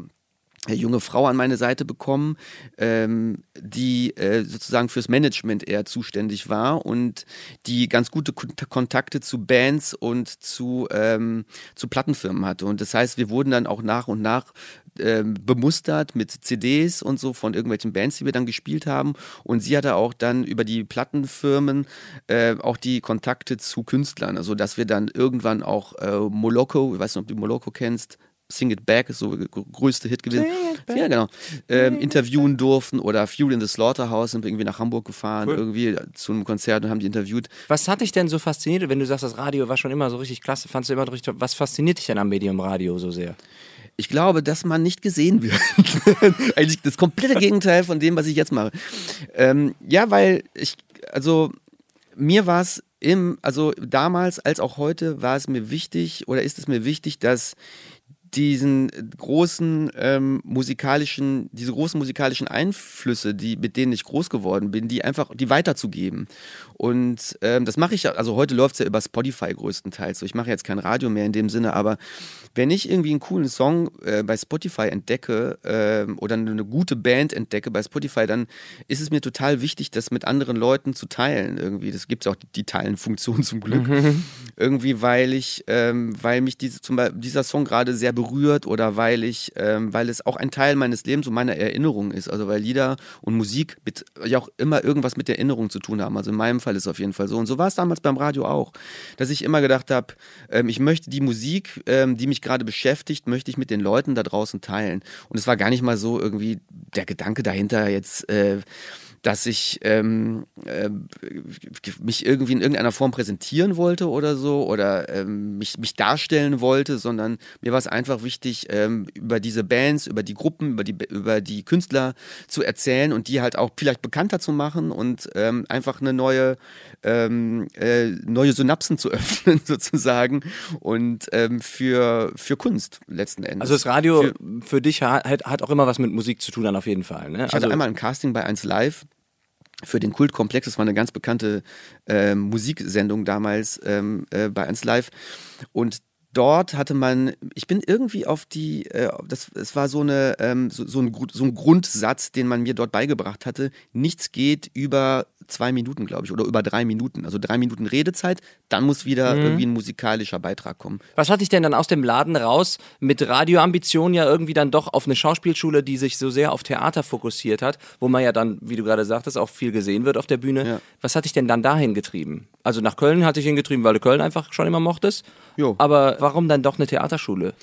junge Frau an meine Seite bekommen, ähm, die äh, sozusagen fürs Management eher zuständig war und die ganz gute Kontakte zu Bands und zu, ähm, zu Plattenfirmen hatte. Und das heißt, wir wurden dann auch nach und nach ähm, bemustert mit CDs und so von irgendwelchen Bands, die wir dann gespielt haben. Und sie hatte auch dann über die Plattenfirmen äh, auch die Kontakte zu Künstlern. Also dass wir dann irgendwann auch äh, Moloko, ich weiß nicht, ob du Moloko kennst, Sing It Back ist so der größte Hit gewesen. Ja, genau. Ähm, interviewen durften oder Fuel in the Slaughterhouse sind wir irgendwie nach Hamburg gefahren, cool. irgendwie zu einem Konzert und haben die interviewt. Was hat dich denn so fasziniert, wenn du sagst, das Radio war schon immer so richtig klasse, fandst du immer richtig, was fasziniert dich denn am Medium Radio so sehr? Ich glaube, dass man nicht gesehen wird. Eigentlich das komplette Gegenteil von dem, was ich jetzt mache. Ähm, ja, weil ich, also mir war es im, also damals als auch heute war es mir wichtig oder ist es mir wichtig, dass diesen großen ähm, musikalischen, diese großen musikalischen Einflüsse, die, mit denen ich groß geworden bin, die einfach, die weiterzugeben. Und ähm, das mache ich ja, also heute läuft es ja über Spotify größtenteils. So, ich mache jetzt kein Radio mehr in dem Sinne, aber wenn ich irgendwie einen coolen Song äh, bei Spotify entdecke äh, oder eine gute Band entdecke bei Spotify, dann ist es mir total wichtig, das mit anderen Leuten zu teilen. Irgendwie, das gibt es auch die, die Teilen-Funktion zum Glück. Mhm. Irgendwie, weil ich, ähm, weil mich diese, zum Beispiel, dieser Song gerade sehr berührt oder weil ich, ähm, weil es auch ein Teil meines Lebens und meiner Erinnerung ist. Also weil Lieder und Musik mit, ja auch immer irgendwas mit der Erinnerung zu tun haben. Also in meinem Fall ist es auf jeden Fall so. Und so war es damals beim Radio auch, dass ich immer gedacht habe, ähm, ich möchte die Musik, ähm, die mich gerade beschäftigt, möchte ich mit den Leuten da draußen teilen. Und es war gar nicht mal so irgendwie der Gedanke dahinter jetzt. Äh, dass ich ähm, äh, mich irgendwie in irgendeiner Form präsentieren wollte oder so oder ähm, mich, mich darstellen wollte, sondern mir war es einfach wichtig, ähm, über diese Bands, über die Gruppen, über die, über die Künstler zu erzählen und die halt auch vielleicht bekannter zu machen und ähm, einfach eine neue, ähm, äh, neue Synapsen zu öffnen sozusagen und ähm, für, für Kunst letzten Endes. Also das Radio für, für dich hat, hat auch immer was mit Musik zu tun dann auf jeden Fall. Ne? Ich hatte also einmal ein Casting bei 1 Live für den Kultkomplex. Das war eine ganz bekannte äh, Musiksendung damals ähm, äh, bei 1 Live. Und dort hatte man, ich bin irgendwie auf die, äh, das, es war so, eine, ähm, so, so, ein, so ein Grundsatz, den man mir dort beigebracht hatte. Nichts geht über zwei Minuten, glaube ich, oder über drei Minuten. Also drei Minuten Redezeit, dann muss wieder mhm. irgendwie ein musikalischer Beitrag kommen. Was hatte ich denn dann aus dem Laden raus mit Radioambitionen ja irgendwie dann doch auf eine Schauspielschule, die sich so sehr auf Theater fokussiert hat, wo man ja dann, wie du gerade sagtest, auch viel gesehen wird auf der Bühne. Ja. Was hat dich denn dann dahin getrieben? Also nach Köln hatte ich hingetrieben, weil du Köln einfach schon immer mochtest. Jo. Aber warum dann doch eine Theaterschule?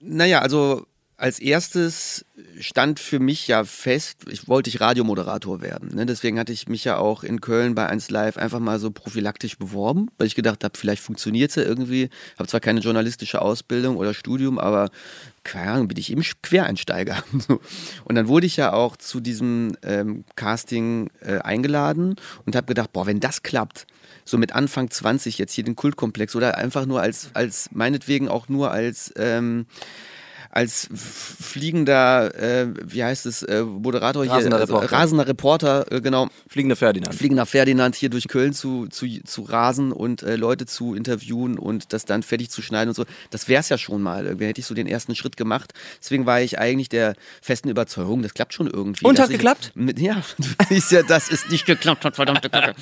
Naja, also als erstes stand für mich ja fest, ich wollte ich Radiomoderator werden. Ne? Deswegen hatte ich mich ja auch in Köln bei 1 Live einfach mal so prophylaktisch beworben, weil ich gedacht habe, vielleicht funktioniert es ja irgendwie. Habe zwar keine journalistische Ausbildung oder Studium, aber keine Ahnung, bin ich eben Quereinsteiger. und dann wurde ich ja auch zu diesem ähm, Casting äh, eingeladen und habe gedacht, boah, wenn das klappt, so mit Anfang 20 jetzt hier den Kultkomplex oder einfach nur als, als meinetwegen auch nur als ähm, als fliegender, äh, wie heißt es, äh, Moderator rasender hier, also, Reporter. rasender Reporter, äh, genau. Fliegender Ferdinand. Fliegender Ferdinand hier durch Köln zu, zu, zu rasen und äh, Leute zu interviewen und das dann fertig zu schneiden und so. Das wäre es ja schon mal. Irgendwie hätte ich so den ersten Schritt gemacht. Deswegen war ich eigentlich der festen Überzeugung, das klappt schon irgendwie. Und hat geklappt? Mit, ja, ist ja, das ist nicht geklappt hat, verdammte Kacke.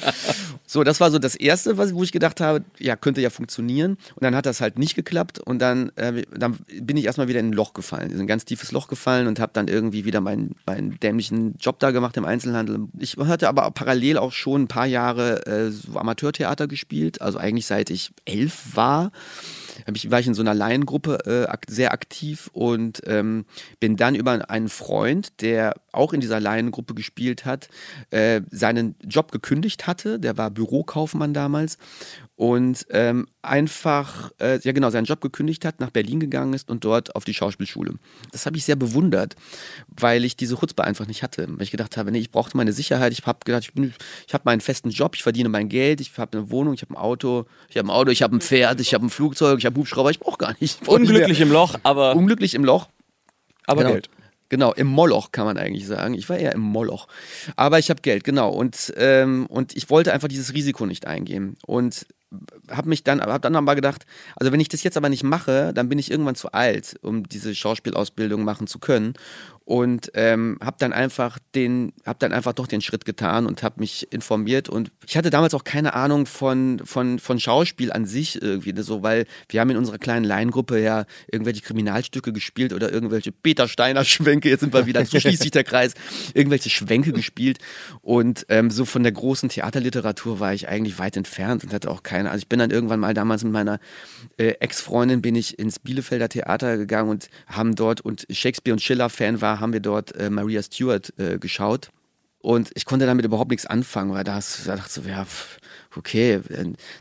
So, das war so das Erste, was, wo ich gedacht habe, ja, könnte ja funktionieren. Und dann hat das halt nicht geklappt und dann, äh, dann bin ich erstmal wieder in Loch gefallen, in ein ganz tiefes Loch gefallen und habe dann irgendwie wieder meinen, meinen dämlichen Job da gemacht im Einzelhandel. Ich hatte aber parallel auch schon ein paar Jahre äh, so Amateurtheater gespielt, also eigentlich seit ich elf war ich, war ich in so einer Laiengruppe äh, sehr aktiv und ähm, bin dann über einen Freund, der auch in dieser Laiengruppe gespielt hat, äh, seinen Job gekündigt hatte. Der war Bürokaufmann damals und ähm, einfach, äh, ja genau, seinen Job gekündigt hat, nach Berlin gegangen ist und dort auf die Schauspielschule. Das habe ich sehr bewundert, weil ich diese Chutzpe einfach nicht hatte. Weil ich gedacht habe, nee, ich brauchte meine Sicherheit. Ich habe gedacht, ich, ich habe meinen festen Job, ich verdiene mein Geld, ich habe eine Wohnung, ich habe ein Auto, ich habe ein Auto, ich habe ein Pferd, ich habe ein Flugzeug, ich habe Hubschrauber, ich brauche gar nicht. Unglücklich im Loch, aber... Unglücklich im Loch. Aber genau. Geld. Genau, im Moloch kann man eigentlich sagen. Ich war eher im Moloch. Aber ich habe Geld, genau. Und, ähm, und ich wollte einfach dieses Risiko nicht eingehen. Und habe mich dann, habe dann aber gedacht, also wenn ich das jetzt aber nicht mache, dann bin ich irgendwann zu alt, um diese Schauspielausbildung machen zu können und ähm, habe dann einfach den, habe dann einfach doch den Schritt getan und habe mich informiert. Und ich hatte damals auch keine Ahnung von von von Schauspiel an sich irgendwie ne, so, weil wir haben in unserer kleinen Laiengruppe ja irgendwelche Kriminalstücke gespielt oder irgendwelche Peter Steiner Schwenke, jetzt sind wir wieder, so schließt sich der Kreis, irgendwelche Schwenke gespielt. Und ähm, so von der großen Theaterliteratur war ich eigentlich weit entfernt und hatte auch keine, also ich bin dann irgendwann mal damals mit meiner äh, Ex-Freundin bin ich ins Bielefelder Theater gegangen und haben dort und Shakespeare und Schiller Fan war haben wir dort äh, Maria Stewart äh, geschaut. Und ich konnte damit überhaupt nichts anfangen, weil da, da dachte ich so, ja, pff, okay,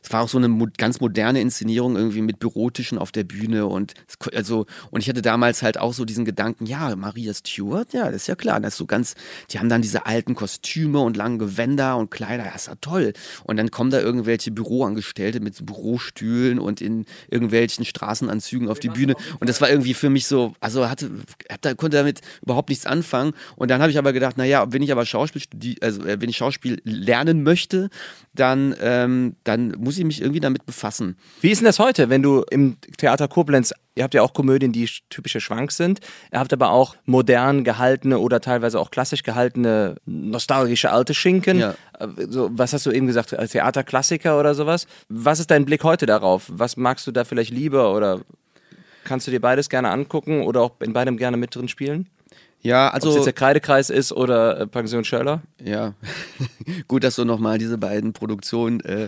es war auch so eine ganz moderne Inszenierung irgendwie mit Bürotischen auf der Bühne und also und ich hatte damals halt auch so diesen Gedanken, ja, Maria Stewart, ja, das ist ja klar, das ist so ganz, die haben dann diese alten Kostüme und lange Gewänder und Kleider, das ist ja toll. Und dann kommen da irgendwelche Büroangestellte mit Bürostühlen und in irgendwelchen Straßenanzügen auf die Bühne und das war irgendwie für mich so, also hatte, konnte damit überhaupt nichts anfangen und dann habe ich aber gedacht, naja, wenn ich aber Schauspiel, also äh, wenn ich Schauspiel lernen möchte, dann, ähm, dann muss ich mich irgendwie damit befassen. Wie ist denn das heute, wenn du im Theater Koblenz, ihr habt ja auch Komödien, die typische Schwank sind, ihr habt aber auch modern gehaltene oder teilweise auch klassisch gehaltene, nostalgische alte Schinken. Ja. Äh, so, was hast du eben gesagt, Theaterklassiker oder sowas? Was ist dein Blick heute darauf? Was magst du da vielleicht lieber oder kannst du dir beides gerne angucken oder auch in beidem gerne mit drin spielen? Ja, also. Ob es jetzt der Kreidekreis ist oder äh, Pension Schöller? Ja. Gut, dass du nochmal diese beiden Produktionen äh,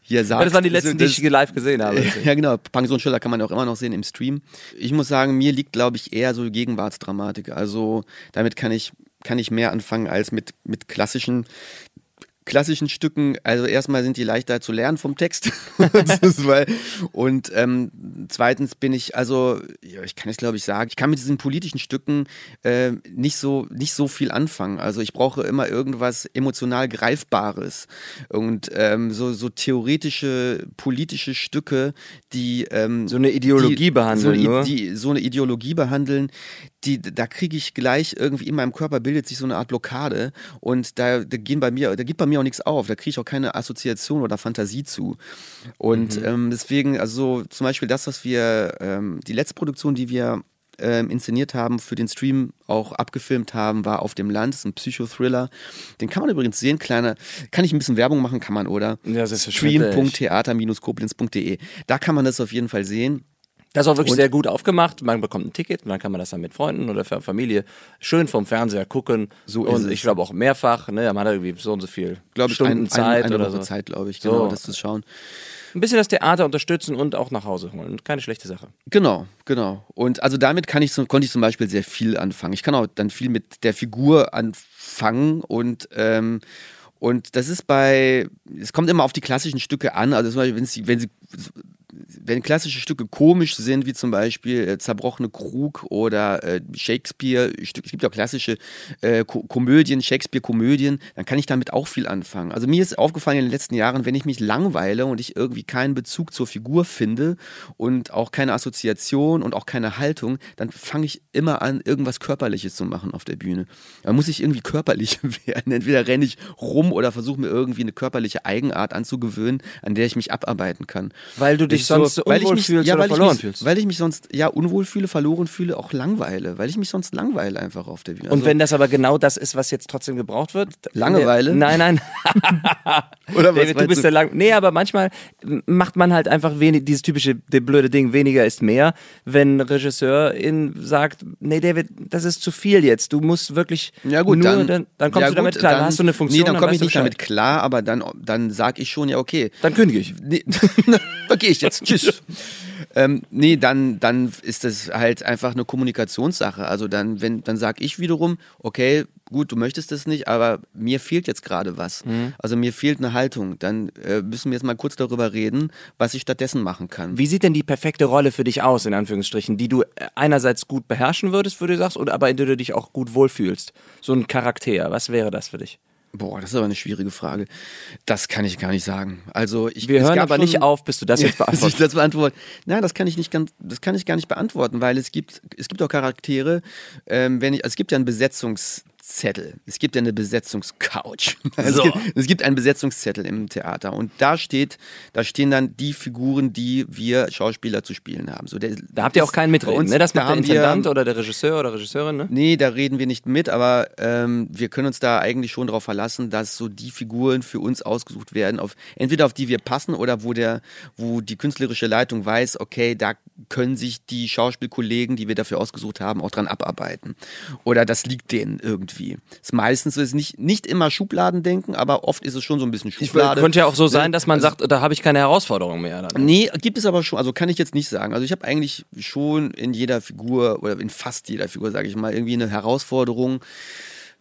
hier sagst. Ja, das waren die letzten, das, die ich live gesehen habe. ja, genau. Pension Schöller kann man auch immer noch sehen im Stream. Ich muss sagen, mir liegt, glaube ich, eher so Gegenwartsdramatik. Also damit kann ich, kann ich mehr anfangen als mit, mit klassischen klassischen Stücken, also erstmal sind die leichter zu lernen vom Text. und ähm, zweitens bin ich, also, ja, ich kann es glaube ich sagen, ich kann mit diesen politischen Stücken äh, nicht, so, nicht so viel anfangen. Also ich brauche immer irgendwas emotional Greifbares und ähm, so, so theoretische politische Stücke, die ähm, so eine Ideologie die, behandeln, so, die, so eine Ideologie behandeln, die, da kriege ich gleich irgendwie in meinem Körper bildet sich so eine Art Blockade und da, da gehen bei mir, da gibt bei mir auch nichts auf, da kriege ich auch keine Assoziation oder Fantasie zu. Und mhm. ähm, deswegen, also zum Beispiel das, was wir, ähm, die letzte Produktion, die wir ähm, inszeniert haben, für den Stream auch abgefilmt haben, war Auf dem Land, das ist ein Psychothriller. Den kann man übrigens sehen, kleiner, kann ich ein bisschen Werbung machen, kann man, oder? Ja, Stream.theater-koblenz.de. Da kann man das auf jeden Fall sehen. Das ist auch wirklich und sehr gut aufgemacht. Man bekommt ein Ticket und dann kann man das dann mit Freunden oder Familie schön vom Fernseher gucken. So und ich glaube auch mehrfach, ne? Man hat irgendwie so und so viel glaub Stunden ein, Zeit ein, eine oder Woche so. Zeit, glaube ich, genau, so. das zu schauen. Ein bisschen das Theater unterstützen und auch nach Hause holen. Keine schlechte Sache. Genau, genau. Und also damit kann ich, konnte ich zum Beispiel sehr viel anfangen. Ich kann auch dann viel mit der Figur anfangen und ähm, und das ist bei, es kommt immer auf die klassischen Stücke an. Also zum Beispiel, wenn sie, wenn sie wenn klassische Stücke komisch sind, wie zum Beispiel äh, Zerbrochene Krug oder äh, Shakespeare, es gibt auch klassische äh, Ko Komödien, Shakespeare-Komödien, dann kann ich damit auch viel anfangen. Also mir ist aufgefallen in den letzten Jahren, wenn ich mich langweile und ich irgendwie keinen Bezug zur Figur finde und auch keine Assoziation und auch keine Haltung, dann fange ich immer an, irgendwas Körperliches zu machen auf der Bühne. Da muss ich irgendwie körperlich werden. Entweder renne ich rum oder versuche mir irgendwie eine körperliche Eigenart anzugewöhnen, an der ich mich abarbeiten kann. Weil du dich sonst so, unwohl mich, fühlst ja, oder verloren mich, fühlst. Weil ich mich sonst ja unwohl fühle, verloren fühle, auch langweile, weil ich mich sonst langweile einfach auf der Bühne. Also, Und wenn das aber genau das ist, was jetzt trotzdem gebraucht wird? Langeweile? Nein, nein. oder was David, du bist du? der lang. Nee, aber manchmal macht man halt einfach wenig, dieses typische blöde Ding, weniger ist mehr, wenn Regisseur in sagt, nee, David, das ist zu viel jetzt. Du musst wirklich ja, gut, nur, dann, dann, dann kommst ja, du damit klar. Dann, hast du eine Funktion. Nee, dann komme ich nicht damit klar, aber dann, dann sag ich schon, ja, okay. Dann kündige ich. Nee, da gehe ich jetzt. Tschüss. Ähm, nee, dann, dann ist das halt einfach eine Kommunikationssache. Also dann, wenn, dann sag ich wiederum, okay, gut, du möchtest das nicht, aber mir fehlt jetzt gerade was. Mhm. Also mir fehlt eine Haltung. Dann äh, müssen wir jetzt mal kurz darüber reden, was ich stattdessen machen kann. Wie sieht denn die perfekte Rolle für dich aus, in Anführungsstrichen, die du äh, einerseits gut beherrschen würdest, würde du sagst, oder aber in der du dich auch gut wohlfühlst? So ein Charakter, was wäre das für dich? Boah, das ist aber eine schwierige Frage. Das kann ich gar nicht sagen. Also ich, Wir hören aber nicht auf, bis du das jetzt beantwortest. das beantworten. Nein, das kann ich nicht ganz, das kann ich gar nicht beantworten, weil es gibt, es gibt auch Charaktere, ähm, wenn ich, also es gibt ja einen Besetzungs Besetzungszettel. Es gibt ja eine Besetzungscouch. Also so. es, gibt, es, gibt, einen Besetzungszettel im Theater und da steht, da stehen dann die Figuren, die wir Schauspieler zu spielen haben. So, der, da habt ihr auch keinen mitreden, uns, ne? Das macht da der Intendant wir, oder der Regisseur oder Regisseurin, ne? Nee, da reden wir nicht mit, aber ähm, wir können uns da eigentlich schon darauf verlassen, dass so die Figuren für uns ausgesucht werden, auf, entweder auf die wir passen oder wo der, wo die künstlerische Leitung weiß, okay, da können sich die Schauspielkollegen, die wir dafür ausgesucht haben, auch dran abarbeiten. Oder das liegt denen irgendwie irgendwie. Ist meistens so, ist nicht, nicht immer Schubladendenken, aber oft ist es schon so ein bisschen Schublade. Ich, könnte ja auch so ne? sein, dass man also, sagt, da habe ich keine Herausforderung mehr. Dann. Nee, gibt es aber schon, also kann ich jetzt nicht sagen. Also ich habe eigentlich schon in jeder Figur oder in fast jeder Figur, sage ich mal, irgendwie eine Herausforderung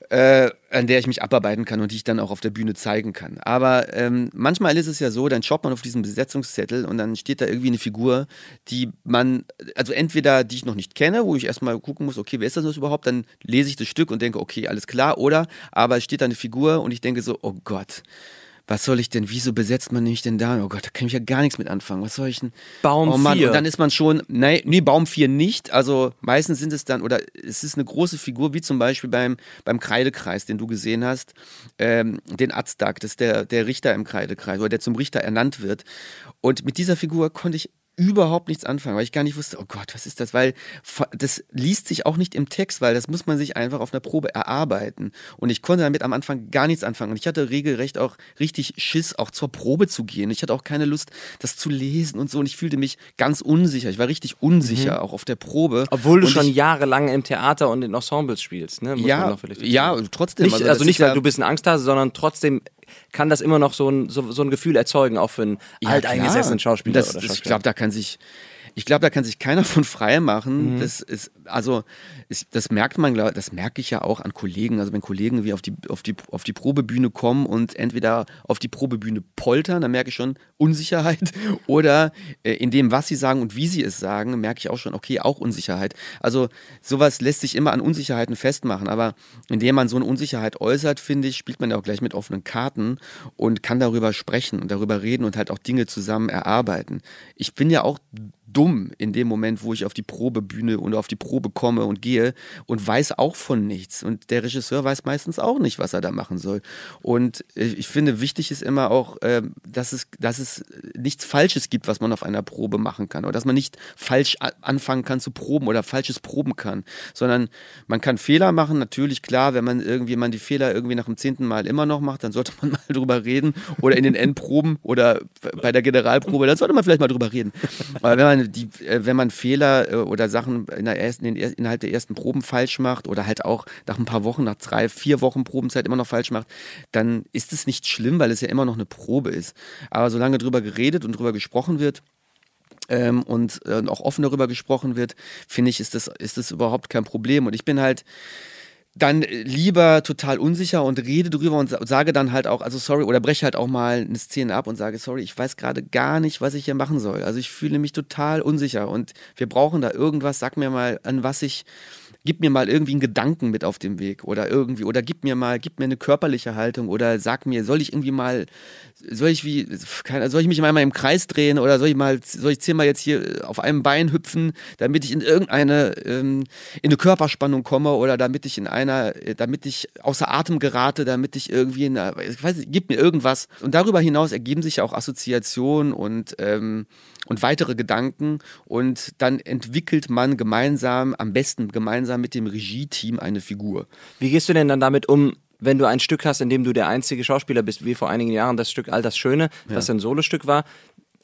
äh, an der ich mich abarbeiten kann und die ich dann auch auf der Bühne zeigen kann. Aber ähm, manchmal ist es ja so, dann schaut man auf diesen Besetzungszettel und dann steht da irgendwie eine Figur, die man, also entweder die ich noch nicht kenne, wo ich erstmal gucken muss, okay, wer ist das überhaupt? Dann lese ich das Stück und denke, okay, alles klar. Oder aber es steht da eine Figur und ich denke so, oh Gott was soll ich denn, wieso besetzt man mich denn da? Oh Gott, da kann ich ja gar nichts mit anfangen. Was soll ich denn? Baum oh Mann, 4. und dann ist man schon, nee, nee, Baum 4 nicht. Also meistens sind es dann, oder es ist eine große Figur, wie zum Beispiel beim, beim Kreidekreis, den du gesehen hast, ähm, den Aztag, das ist der, der Richter im Kreidekreis, oder der zum Richter ernannt wird. Und mit dieser Figur konnte ich überhaupt nichts anfangen, weil ich gar nicht wusste, oh Gott, was ist das? Weil das liest sich auch nicht im Text, weil das muss man sich einfach auf einer Probe erarbeiten. Und ich konnte damit am Anfang gar nichts anfangen. Und ich hatte regelrecht auch richtig Schiss, auch zur Probe zu gehen. Ich hatte auch keine Lust, das zu lesen und so. Und ich fühlte mich ganz unsicher. Ich war richtig unsicher, mhm. auch auf der Probe. Obwohl du und schon ich, jahrelang im Theater und in Ensembles spielst, ne? Muss ja, ja, trotzdem. Nicht, also, also nicht, weil ja, du bist ein Angsthase, sondern trotzdem kann das immer noch so ein, so, so ein Gefühl erzeugen, auch für einen ja, alteingesessenen Schauspieler das, oder das, Ich glaube, da kann sich ich glaube, da kann sich keiner von frei machen. Mhm. Das ist, also, ist, das merkt man, das merke ich ja auch an Kollegen. Also, wenn Kollegen wie auf die, auf die, auf die Probebühne kommen und entweder auf die Probebühne poltern, dann merke ich schon Unsicherheit. Oder äh, in dem, was sie sagen und wie sie es sagen, merke ich auch schon, okay, auch Unsicherheit. Also, sowas lässt sich immer an Unsicherheiten festmachen. Aber indem man so eine Unsicherheit äußert, finde ich, spielt man ja auch gleich mit offenen Karten und kann darüber sprechen und darüber reden und halt auch Dinge zusammen erarbeiten. Ich bin ja auch dumm in dem Moment, wo ich auf die Probebühne und auf die Probe komme und gehe und weiß auch von nichts. Und der Regisseur weiß meistens auch nicht, was er da machen soll. Und ich finde, wichtig ist immer auch, ähm, dass es, dass es nichts Falsches gibt, was man auf einer Probe machen kann. Oder dass man nicht falsch anfangen kann zu proben oder falsches proben kann. Sondern man kann Fehler machen, natürlich klar, wenn man irgendwie man die Fehler irgendwie nach dem zehnten Mal immer noch macht, dann sollte man mal drüber reden. Oder in den Endproben oder bei der Generalprobe, dann sollte man vielleicht mal drüber reden. Aber wenn man die, äh, wenn man Fehler äh, oder Sachen in der ersten, in, innerhalb der ersten Proben falsch macht oder halt auch nach ein paar Wochen, nach drei, vier Wochen Probenzeit immer noch falsch macht, dann ist es nicht schlimm, weil es ja immer noch eine Probe ist. Aber solange drüber geredet und drüber gesprochen wird, ähm, und äh, auch offen darüber gesprochen wird, finde ich, ist das, ist das überhaupt kein Problem. Und ich bin halt, dann lieber total unsicher und rede drüber und sage dann halt auch, also sorry, oder breche halt auch mal eine Szene ab und sage, sorry, ich weiß gerade gar nicht, was ich hier machen soll. Also ich fühle mich total unsicher und wir brauchen da irgendwas, sag mir mal, an was ich gib mir mal irgendwie einen Gedanken mit auf dem Weg oder irgendwie oder gib mir mal, gib mir eine körperliche Haltung oder sag mir, soll ich irgendwie mal, soll ich wie, soll ich mich mal im Kreis drehen oder soll ich mal, soll ich zehnmal jetzt hier auf einem Bein hüpfen, damit ich in irgendeine, ähm, in eine Körperspannung komme oder damit ich in einer, damit ich außer Atem gerate, damit ich irgendwie, in einer, ich weiß nicht, gib mir irgendwas. Und darüber hinaus ergeben sich ja auch Assoziationen und ähm, und weitere Gedanken und dann entwickelt man gemeinsam, am besten gemeinsam mit dem Regie-Team eine Figur. Wie gehst du denn dann damit um, wenn du ein Stück hast, in dem du der einzige Schauspieler bist, wie vor einigen Jahren das Stück All das Schöne, was ja. ein Solostück war,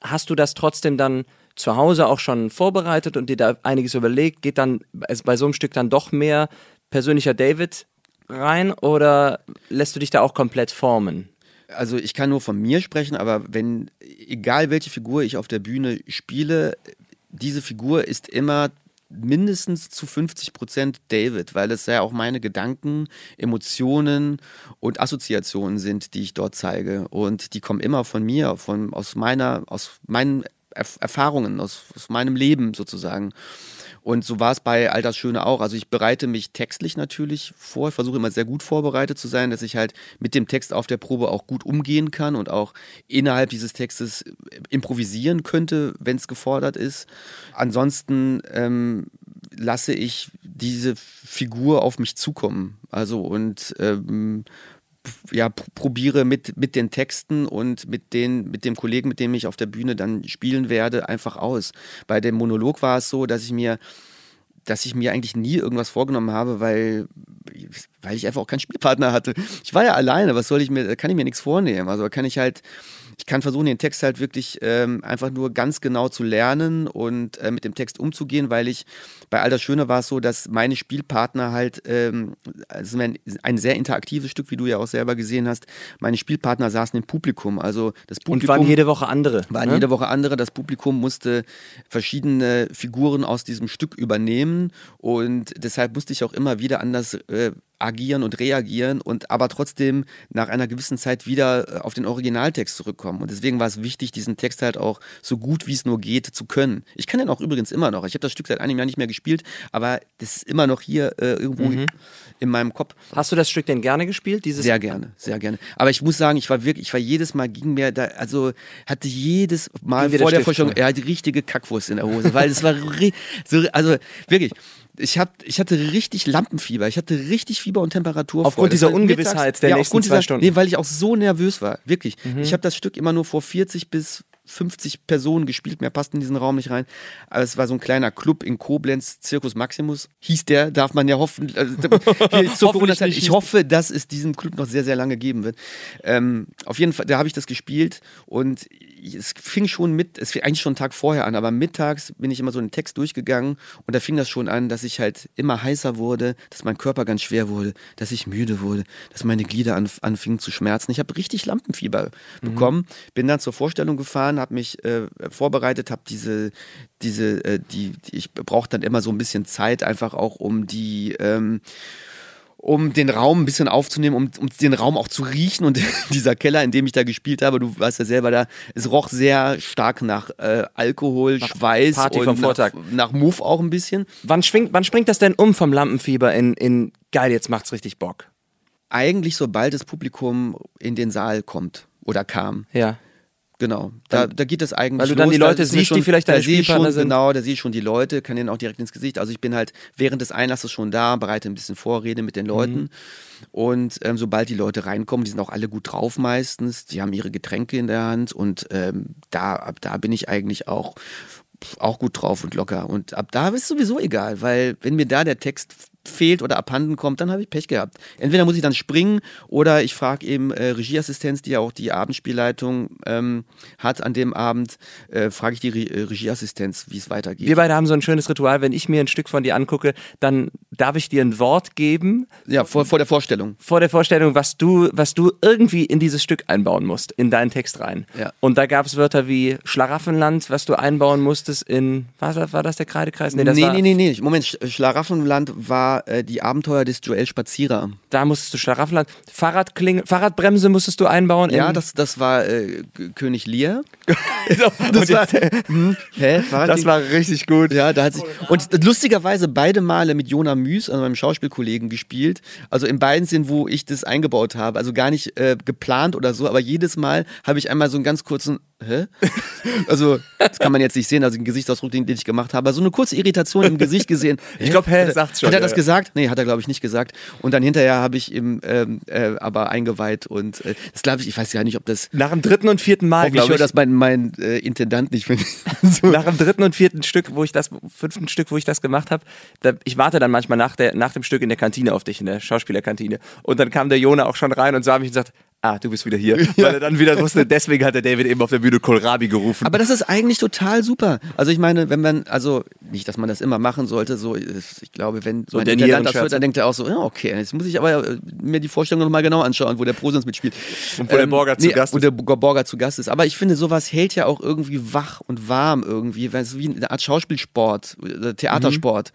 hast du das trotzdem dann zu Hause auch schon vorbereitet und dir da einiges überlegt? Geht dann bei so einem Stück dann doch mehr persönlicher David rein oder lässt du dich da auch komplett formen? Also ich kann nur von mir sprechen, aber wenn, egal welche Figur ich auf der Bühne spiele, diese Figur ist immer mindestens zu 50 Prozent David, weil es ja auch meine Gedanken, Emotionen und Assoziationen sind, die ich dort zeige. Und die kommen immer von mir, von, aus, meiner, aus meinen Erfahrungen, aus, aus meinem Leben sozusagen. Und so war es bei All das Schöne auch. Also ich bereite mich textlich natürlich vor. Ich versuche immer sehr gut vorbereitet zu sein, dass ich halt mit dem Text auf der Probe auch gut umgehen kann und auch innerhalb dieses Textes improvisieren könnte, wenn es gefordert ist. Ansonsten ähm, lasse ich diese Figur auf mich zukommen. Also und ähm, ja, probiere mit, mit den Texten und mit, den, mit dem Kollegen, mit dem ich auf der Bühne dann spielen werde, einfach aus. Bei dem Monolog war es so, dass ich mir dass ich mir eigentlich nie irgendwas vorgenommen habe, weil, weil ich einfach auch keinen Spielpartner hatte. Ich war ja alleine, was soll ich mir, da kann ich mir nichts vornehmen. Also kann ich halt ich kann versuchen, den Text halt wirklich ähm, einfach nur ganz genau zu lernen und äh, mit dem Text umzugehen, weil ich bei All das Schöne war es so, dass meine Spielpartner halt, ähm, also ein, ein, sehr interaktives Stück, wie du ja auch selber gesehen hast, meine Spielpartner saßen im Publikum. Also das Publikum. Und waren jede Woche andere. Waren ne? jede Woche andere. Das Publikum musste verschiedene Figuren aus diesem Stück übernehmen und deshalb musste ich auch immer wieder an das äh, agieren und reagieren und aber trotzdem nach einer gewissen Zeit wieder äh, auf den Originaltext zurückkommen. Und deswegen war es wichtig, diesen Text halt auch so gut wie es nur geht zu können. Ich kann den auch übrigens immer noch. Ich habe das Stück seit einem Jahr nicht mehr gespielt, aber das ist immer noch hier äh, irgendwo Mhm. in meinem Kopf. Hast du das Stück denn gerne gespielt? Dieses Sehr gerne, sehr gerne. Aber ich muss sagen, ich war wirklich, ich war jedes Mal ging mir da, also hatte jedes Mal Ging vor der Vorstellung, frei. ja, die richtige Kackwurst in der Hose, weil es war so, also wirklich. Ich, hab, ich hatte richtig Lampenfieber, ich hatte richtig Fieber und Temperatur. Aufgrund dieser Ungewissheit der ja, nächsten zwei dieser, Stunden. Mhm. Nee, weil ich auch so nervös war, wirklich. Ich habe das Stück immer nur vor 40 bis 50 Personen gespielt, mehr passt in diesen Raum nicht rein. Aber es war so ein kleiner Club in Koblenz, Circus Maximus hieß der, darf man ja hoffen. Also, nicht ich hoffe, dass es diesen Club noch sehr, sehr lange geben wird. Ähm, auf jeden Fall, da habe ich das gespielt und es fing schon mit, es fing eigentlich schon einen Tag vorher an, aber mittags bin ich immer so einen Text durchgegangen und da fing das schon an, dass ich halt immer heißer wurde, dass mein Körper ganz schwer wurde, dass ich müde wurde, dass meine Glieder anf anfingen zu schmerzen. Ich habe richtig Lampenfieber bekommen, bin dann zur Vorstellung gefahren, habe mich äh, vorbereitet, habe diese, diese, äh, die, die, ich brauche dann immer so ein bisschen Zeit einfach auch, um die, ähm, um den Raum ein bisschen aufzunehmen, um, um den Raum auch zu riechen. Und dieser Keller, in dem ich da gespielt habe, du weißt ja selber da, es roch sehr stark nach äh, Alkohol, Schweiß Party und vom Vortag. nach, nach Muff auch ein bisschen. Wann, schwingt, wann springt das denn um vom Lampenfieber in, in geil, jetzt macht's richtig Bock? Eigentlich sobald das Publikum in den Saal kommt oder kam. Ja. Genau, da, da geht es eigentlich Weil du los. dann die Da Leute mir siehst, die vielleicht da sehe schon, sind. Genau, da sehe ich schon die Leute, kann denen auch direkt ins Gesicht. Also ich bin halt während des Einlasses schon da, bereite ein bisschen Vorrede mit den Leuten. Mhm. Und ähm, sobald die Leute reinkommen, die sind auch alle gut drauf meistens, die haben ihre Getränke in der Hand und ähm, da, ab da bin ich eigentlich auch, auch gut drauf und locker. Und ab da ist sowieso egal, weil wenn mir da der Text fehlt oder abhanden kommt, dann habe ich Pech gehabt. Entweder muss ich dann springen oder ich frage eben äh, Regieassistenz, die ja auch die Abendspielleitung ähm, hat an dem Abend, äh, frage ich die Re äh, Regieassistenz, wie es weitergeht. Wir beide haben so ein schönes Ritual, wenn ich mir ein Stück von dir angucke, dann darf ich dir ein Wort geben ja, vor, vor der Vorstellung. vor der Vorstellung, was du, was du irgendwie in dieses Stück einbauen musst, in deinen Text rein. Ja. Und da gab es Wörter wie Schlaraffenland, was du einbauen musstest in, war das, war das der Kreidekreis? das nee, war, nee, nee, nee. Moment, Sch- Schlaraffenland war äh, die Abenteuer des Joel Spazierer. Da musstest du Schlaraffenland, Fahrradklinge, Fahrradbremse musstest du einbauen. Ja, das, das war äh, König Lear. das, war, hm, hä? Das war richtig gut. Ja, da hat sich. Und lustigerweise beide Male mit Jona Müs, also meinem Schauspielkollegen, gespielt. Also in beiden Szenen, wo ich das eingebaut habe. Also gar nicht äh, geplant oder so, aber jedes Mal habe ich einmal so einen ganz kurzen. Hä? Also, das kann man jetzt nicht sehen, also den Gesichtsausdruck, den, den ich gemacht habe. So eine kurze Irritation im Gesicht gesehen. Ich glaub, hä, Hat er- sagt's schon, Hat er ja, das gesagt? Nee, hat er, glaube ich, nicht gesagt. Und dann hinterher habe ich ihm ähm, äh, aber eingeweiht und äh, das glaube ich, ich weiß gar nicht, ob das. Nach dem dritten und vierten Mal, glaube hört ich, das mein, mein äh, Intendant nicht, ich so nach dem dritten und vierten Stück, wo ich das, fünften Stück, wo ich das gemacht habe, da, ich warte dann manchmal nach, der, nach dem Stück in der Kantine auf dich, in der Schauspielerkantine. Und dann kam der Jona auch schon rein und sah mich und sagt, ah, du bist wieder hier. Weil er dann wieder wusste, deswegen hat der David eben auf der Bühne Kohlrabi gerufen. Aber das ist eigentlich total super. Also ich meine, wenn man, also nicht, dass man das immer machen sollte, so ich glaube, wenn So mein der Intendant das hört, dann denkt er auch so, ja, okay, jetzt muss ich aber äh, mir die Vorstellung nochmal genau anschauen, wo der Prosens mitspielt. Und wo der Borger zu Gast wo ist. der Bo- Borger zu Gast ist. Aber ich finde, sowas hält ja auch irgendwie wach und warm irgendwie, weil es wie eine Art Schauspielsport, äh, Theatersport.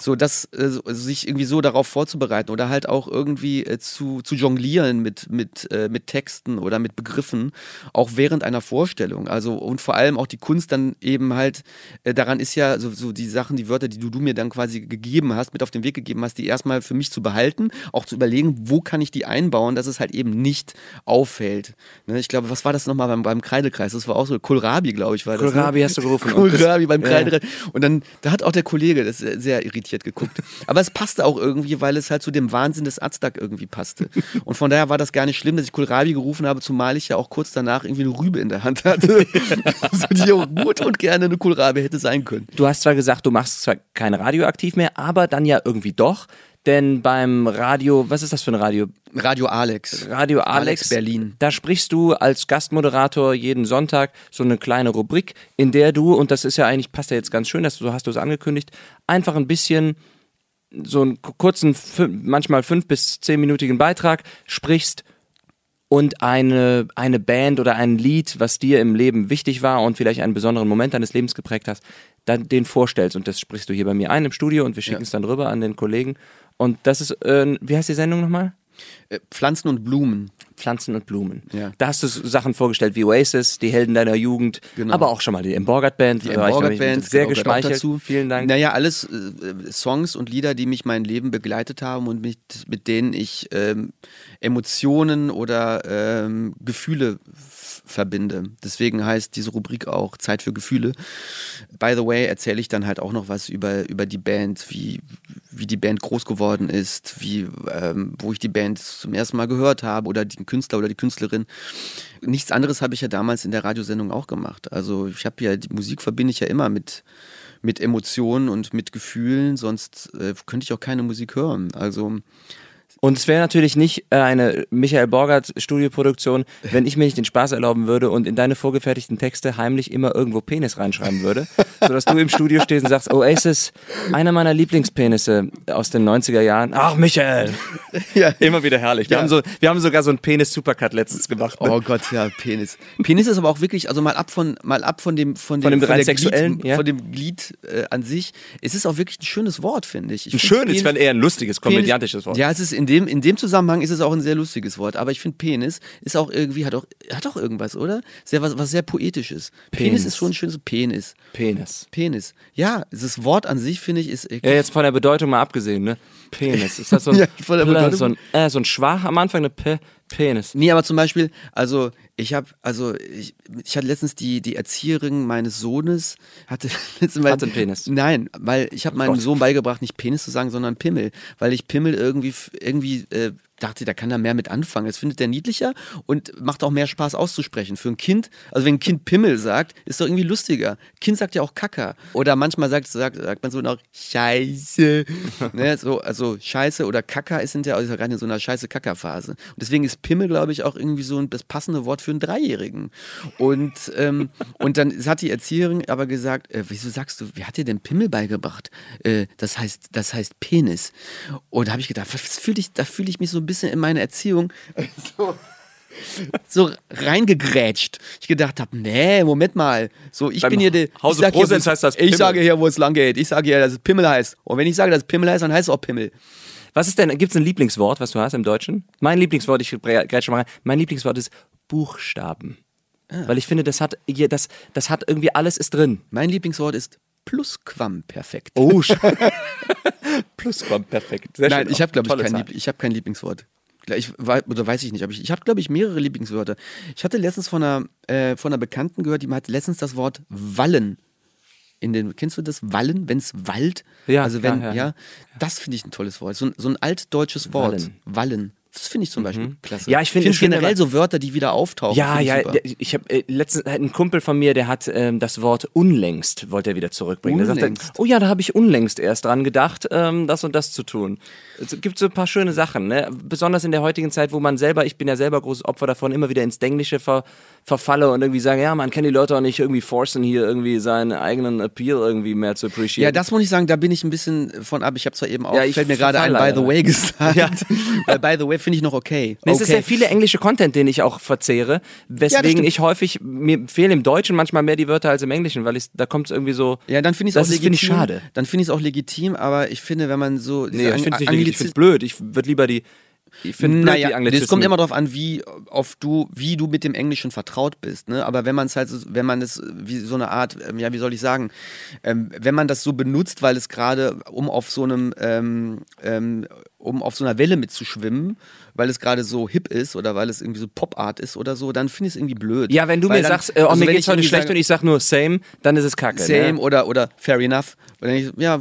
So, das, so- also sich irgendwie so darauf vorzubereiten oder halt auch irgendwie zu, zu jonglieren mit, mit, äh, mit Texten oder mit Begriffen, auch während einer Vorstellung. Also, und vor allem auch die Kunst dann eben halt, äh, daran ist ja so, so die Sachen, die Wörter, die du, du mir dann quasi gegeben hast, mit auf den Weg gegeben hast, die erstmal für mich zu behalten, auch zu überlegen, wo kann ich die einbauen, dass es halt eben nicht auffällt. Ne, ich glaube, was war das nochmal beim, beim Kreidekreis? Das war auch so Kohlrabi, glaube ich, war das. Kohlrabi ne? hast du gerufen. Kohlrabi beim Ja. Kreidekreis. Und dann, da hat auch der Kollege das sehr, sehr irritiert geguckt. Aber es passte auch irgendwie, weil es halt zu dem Wahnsinn des Aztag irgendwie passte. Und von daher war das gar nicht schlimm, dass ich Kohlrabi gerufen habe, zumal ich ja auch kurz danach irgendwie eine Rübe in der Hand hatte. also die auch gut und gerne eine Kohlrabi hätte sein können. Du hast zwar gesagt, du machst zwar kein Radio aktiv mehr, aber dann ja irgendwie doch. Denn beim Radio, was ist das für ein Radio? Radio Alex. Radio Alex, Alex Berlin. Da sprichst du als Gastmoderator jeden Sonntag so eine kleine Rubrik, in der du, und das ist ja eigentlich, passt ja jetzt ganz schön, dass du, so hast du es angekündigt, einfach ein bisschen so einen kurzen, manchmal fünf bis zehnminütigen Beitrag sprichst und eine, eine Band oder ein Lied, was dir im Leben wichtig war und vielleicht einen besonderen Moment deines Lebens geprägt hast, dann den vorstellst. Und das sprichst du hier bei mir ein im Studio und wir schicken Ja. es dann rüber an den Kollegen. Und das ist, äh, wie heißt die Sendung nochmal? Äh, Pflanzen und Blumen. Pflanzen und Blumen. Ja. Da hast du Sachen vorgestellt wie Oasis, die Helden deiner Jugend, Genau. aber auch schon mal die Emborgert Band. Die Emborgert Band, sehr genau, geschmeichelt. dazu. Vielen Dank. Naja, alles äh, Songs und Lieder, die mich mein Leben begleitet haben und mit, mit denen ich ähm, Emotionen oder ähm, Gefühle verbinde. Deswegen heißt diese Rubrik auch Zeit für Gefühle. By the way, erzähle ich dann halt auch noch was über, über die Band, wie, wie die Band groß geworden ist, wie, ähm, wo ich die Band zum ersten Mal gehört habe oder den Künstler oder die Künstlerin. Nichts anderes habe ich ja damals in der Radiosendung auch gemacht. Also ich habe ja, die Musik verbinde ich ja immer mit, mit Emotionen und mit Gefühlen, sonst äh, könnte ich auch keine Musik hören. Also Und es wäre natürlich nicht äh, eine Michael Borgert Studioproduktion, wenn ich mir nicht den Spaß erlauben würde und in deine vorgefertigten Texte heimlich immer irgendwo Penis reinschreiben würde, sodass du im Studio stehst und sagst, Oasis, einer meiner Lieblingspenisse aus den 90er Jahren. Ach, Michael! Ja. Immer wieder herrlich. Wir, Ja. haben, so, wir haben sogar so einen Penis-Supercut letztens gemacht. Ne? Oh Gott, ja, Penis. Penis ist aber auch wirklich, also mal ab von, mal ab von dem, von dem, Von dem rein der sexuellen, Glied, ja. von dem Glied äh, an sich. Es ist auch wirklich ein schönes Wort, finde ich. ich Ein schönes, Penis- fand eher ein lustiges, komödiantisches Wort. Ja, es ist in dem, in dem Zusammenhang ist es auch ein sehr lustiges Wort. Aber ich finde Penis ist auch irgendwie, hat auch, hat auch irgendwas, oder? Sehr, was, was sehr poetisches. Penis. Penis. ist schon ein schönes Penis. Penis. Penis. Ja, das Wort an sich, finde ich, ist. Ja, jetzt von der Bedeutung mal abgesehen, ne? Penis. Ist das so ein, Ja, von der Bedeutung. so ein, äh, so ein Schwach am Anfang, eine P Penis. Nee, aber zum Beispiel, also ich habe, also ich, ich hatte letztens die, die Erzieherin meines Sohnes, hatte letztens mal, Hatte einen Penis. Nein, weil ich habe meinem. Sohn beigebracht, nicht Penis zu sagen, sondern Pimmel, weil ich Pimmel irgendwie, irgendwie äh, dachte, da kann er mehr mit anfangen. Das findet er niedlicher und macht auch mehr Spaß auszusprechen. Für ein Kind, also wenn ein Kind Pimmel sagt, ist doch irgendwie lustiger. Kind sagt ja auch Kacker. Oder manchmal sagt, sagt, sagt man so noch Scheiße. ne, so, also Scheiße oder Kacker ist sind ja also gerade in so einer scheiße Kacker-Phase. Und deswegen ist Pimmel, glaube ich, auch irgendwie so ein, das passende Wort für einen Dreijährigen. Und, ähm, und dann hat die Erzieherin aber gesagt, äh, wieso sagst du, wer hat dir denn Pimmel beigebracht? Äh, das heißt, das heißt Penis. Und da habe ich gedacht, was fühl ich, da fühle ich mich so ein bisschen in meine Erziehung so, so reingegrätscht. Ich gedacht habe, nee, Moment mal. So, ich Beim bin hier der. Hause ich Prosens heißt das Ich Pimmel. sage hier, wo es lang geht. Ich sage hier, dass es Pimmel heißt. Und wenn ich sage, dass es Pimmel heißt, dann heißt es auch Pimmel. Was ist denn, gibt es ein Lieblingswort, was du hast im Deutschen? Mein Lieblingswort, ich grätsche mal rein, mein Lieblingswort ist Buchstaben. Ah. Weil ich finde, das hat, hier- das, das hat irgendwie alles ist drin. Mein Lieblingswort ist Plusquamperfekt. Oh, Plusquamperfekt. Sehr Nein, schön. ich habe, glaube ich, kein, Zahl. Lieb ich hab kein Lieblingswort. Ich, oder weiß ich nicht, aber ich, ich habe, glaube ich, mehrere Lieblingswörter. Ich hatte letztens von einer, äh, von einer Bekannten gehört, die hat letztens das Wort Wallen. In den, kennst du das Wallen, wenn es Wald? Ja, Also wenn, ja, ja. das finde ich ein tolles Wort. So ein, so ein altdeutsches Wort. Wallen. Wallen. Das finde ich zum Beispiel klasse. Ja, ich finde- find ich generell so Wörter, die wieder auftauchen. Ja, ich ja, der, ich habe äh, letztens ein Kumpel von mir, der hat ähm, das Wort unlängst wollte er wieder zurückbringen. Der sagte, Unlängst. oh ja, da habe ich unlängst erst dran gedacht, ähm, das und das zu tun. Es gibt so ein paar schöne Sachen, ne? besonders in der heutigen Zeit, wo man selber, ich bin ja selber großes Opfer davon, immer wieder ins Denglische ver, verfalle und irgendwie sagen, ja, man kann die Leute auch nicht irgendwie forcen, hier irgendwie seinen eigenen Appeal irgendwie mehr zu appreciaten. Ja, das muss ich sagen, da bin ich ein bisschen von ab. Ich habe zwar eben auch, Ja, ich fällt mir gerade ein, by the way gesagt. Ja. Weil by the way finde ich noch okay. Nee, Es okay. ist sehr viele englische Content, den ich auch verzehre, weswegen stimmt. ich häufig, mir fehlen im Deutschen manchmal mehr die Wörter als im Englischen, weil ich, da kommt es irgendwie so, Ja, dann finde ich es auch Das ist, legitim. finde ich, schade. Dann finde ich es auch legitim, aber ich finde, wenn man so. Nee, ich finde es nicht legitim, ich finde es blöd. Ich würde lieber die. Ich finde blöd die Naja, Anglizismen. es kommt immer darauf an, wie auf du, wie du mit dem Englischen vertraut bist. Ne? Aber wenn man es halt, so- wenn man es wie so eine Art, ähm, ja, wie soll ich sagen, ähm, wenn man das so benutzt, weil es gerade, um auf so einem, ähm, ähm, um auf so einer Welle mitzuschwimmen, weil es gerade so hip ist oder weil es irgendwie so Pop-Art ist oder so, dann finde ich es irgendwie blöd. Ja, wenn du Weil mir dann- sagst, äh, oh, also mir geht's heute schlecht sage, und ich sag nur same, dann ist es kacke. Same ne? oder, oder fair enough. Und dann ich, ja,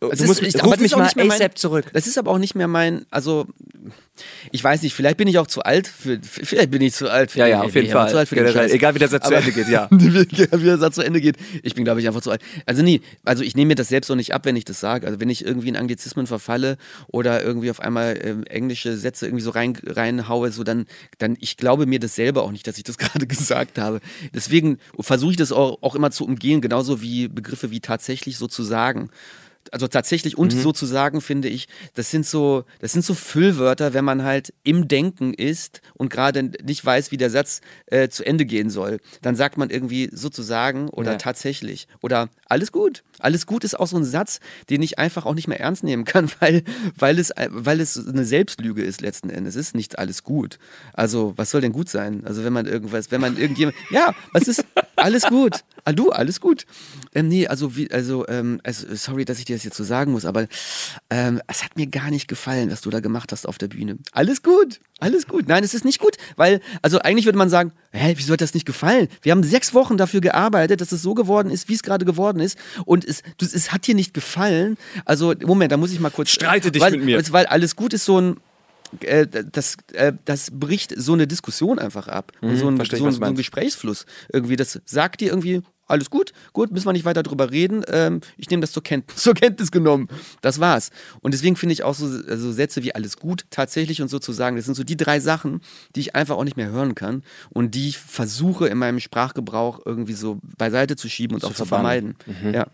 Du es musst, ist- ich- das mich mal nicht mehr mein- ASAP zurück. Das ist aber auch nicht mehr mein, also ich weiß nicht, vielleicht bin ich auch zu alt für, vielleicht bin ich zu alt für Ja, den- ja, auf jeden Fall. Zu alt für den Generell. Scheiß. Egal, wie der Satz zu Aber- Ende geht, ja. wie der Satz zu Ende geht. Ich bin, glaube ich, einfach zu alt. Also nee, also ich nehme mir das selbst auch nicht ab, wenn ich das sage. Also wenn ich irgendwie in Anglizismen verfalle oder irgendwie auf einmal ähm, englische Sätze irgendwie so rein, reinhaue, so dann, dann, ich glaube mir das selber auch nicht, dass ich das gerade gesagt habe. Deswegen versuche ich das auch, auch immer zu umgehen, genauso wie Begriffe wie tatsächlich so zu sagen. Also tatsächlich und sozusagen finde ich, das sind so, das sind so Füllwörter, wenn man halt im Denken ist und gerade nicht weiß, wie der Satz äh, zu Ende gehen soll. Dann sagt man irgendwie sozusagen oder Ja. tatsächlich oder alles gut. Alles gut ist auch so ein Satz, den ich einfach auch nicht mehr ernst nehmen kann, weil, weil, es, weil es eine Selbstlüge ist letzten Endes. Es ist nicht alles gut. Also, was soll denn gut sein? Also, wenn man irgendwas, wenn man irgendjemand, ja, was ist alles gut? Ah, du, alles gut. Ähm, nee, also, wie, also, ähm, also, sorry, dass ich dir das jetzt so sagen muss, aber ähm, es hat mir gar nicht gefallen, was du da gemacht hast auf der Bühne. Alles gut, alles gut. Nein, es ist nicht gut, weil, also eigentlich würde man sagen, hä, wieso hat das nicht gefallen? Wir haben sechs Wochen dafür gearbeitet, dass es so geworden ist, wie es gerade geworden ist. Und es, du, es hat dir nicht gefallen. Also, Moment, da muss ich mal kurz. Streite dich weil, mit mir. Weil alles gut ist so ein. Äh, das, äh, das bricht so eine Diskussion einfach ab. und so ein, Mhm, so, ein, so ein. Gesprächsfluss. Irgendwie, das sagt dir irgendwie, alles gut, gut, müssen wir nicht weiter drüber reden. Ähm, ich nehme das zur Kenntnis, zur Kenntnis genommen. Das war's. Und deswegen finde ich auch so, so Sätze wie alles gut tatsächlich und sozusagen, das sind so die drei Sachen, die ich einfach auch nicht mehr hören kann und die ich versuche in meinem Sprachgebrauch irgendwie so beiseite zu schieben und auch zu vermeiden. Ja.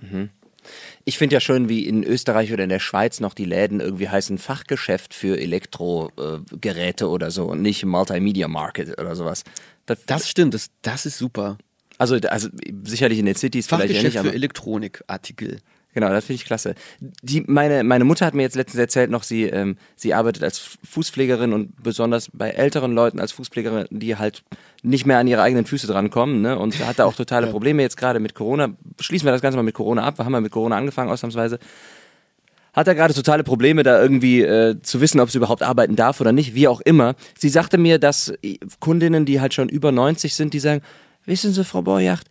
Ich finde ja schön, wie in Österreich oder in der Schweiz noch die Läden irgendwie heißen Fachgeschäft für Elektrogeräte oder so und nicht Multimedia Market oder sowas. Das, Das stimmt, das, das ist super. Also, also sicherlich in den Cities vielleicht ja nicht, für Elektronikartikel. genau, das finde ich klasse. Die, meine, meine Mutter hat mir jetzt letztens erzählt noch, sie, ähm, sie arbeitet als Fußpflegerin und besonders bei älteren Leuten als Fußpflegerin, die halt nicht mehr an ihre eigenen Füße drankommen ne? und hat da auch totale Probleme jetzt gerade mit Corona. Schließen wir das Ganze mal mit Corona ab. Wir haben ja mit Corona angefangen ausnahmsweise. hat er gerade totale Probleme, da irgendwie äh, zu wissen, ob sie überhaupt arbeiten darf oder nicht, wie auch immer. Sie sagte mir, dass äh, Kundinnen, die halt schon über 90 sind, die sagen, wissen Sie, Frau Borjacht,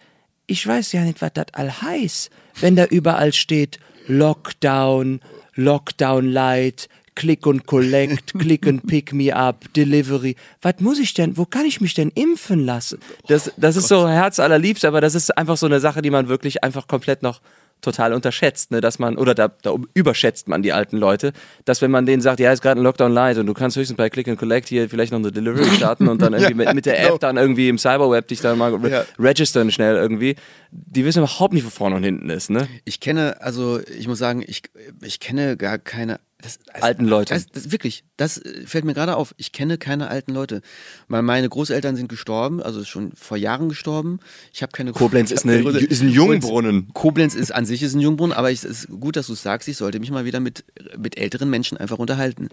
ich weiß ja nicht, was das all heißt, wenn da überall steht Lockdown, Lockdown Light, Click und Collect, Click und Pick Me Up, Delivery. Was muss ich denn, wo kann ich mich denn impfen lassen? Das, das ist so herzallerliebst, aber das ist einfach so eine Sache, die man wirklich einfach komplett noch total unterschätzt, ne, dass man, oder da, da überschätzt man die alten Leute, dass wenn man denen sagt, ja, ist gerade ein Lockdown light und du kannst höchstens bei Click and Collect hier vielleicht noch eine Delivery starten und dann irgendwie mit, mit der App dann irgendwie im Cyberweb dich dann mal Ja. registern schnell irgendwie. Die wissen überhaupt nicht, wo vorne und hinten ist, ne? Ich kenne, also ich muss sagen, ich, ich kenne gar keine das, also, Alten Leute. Das, das, wirklich, das äh, fällt mir gerade auf. Ich kenne keine alten Leute. Weil meine Großeltern sind gestorben, also schon vor Jahren gestorben. Ich habe keine Koblenz ist eine- ist ein Jungbrunnen. Koblenz ist an sich ist ein Jungbrunnen, aber es ist gut, dass du es sagst. Ich sollte mich mal wieder mit, mit älteren Menschen einfach unterhalten.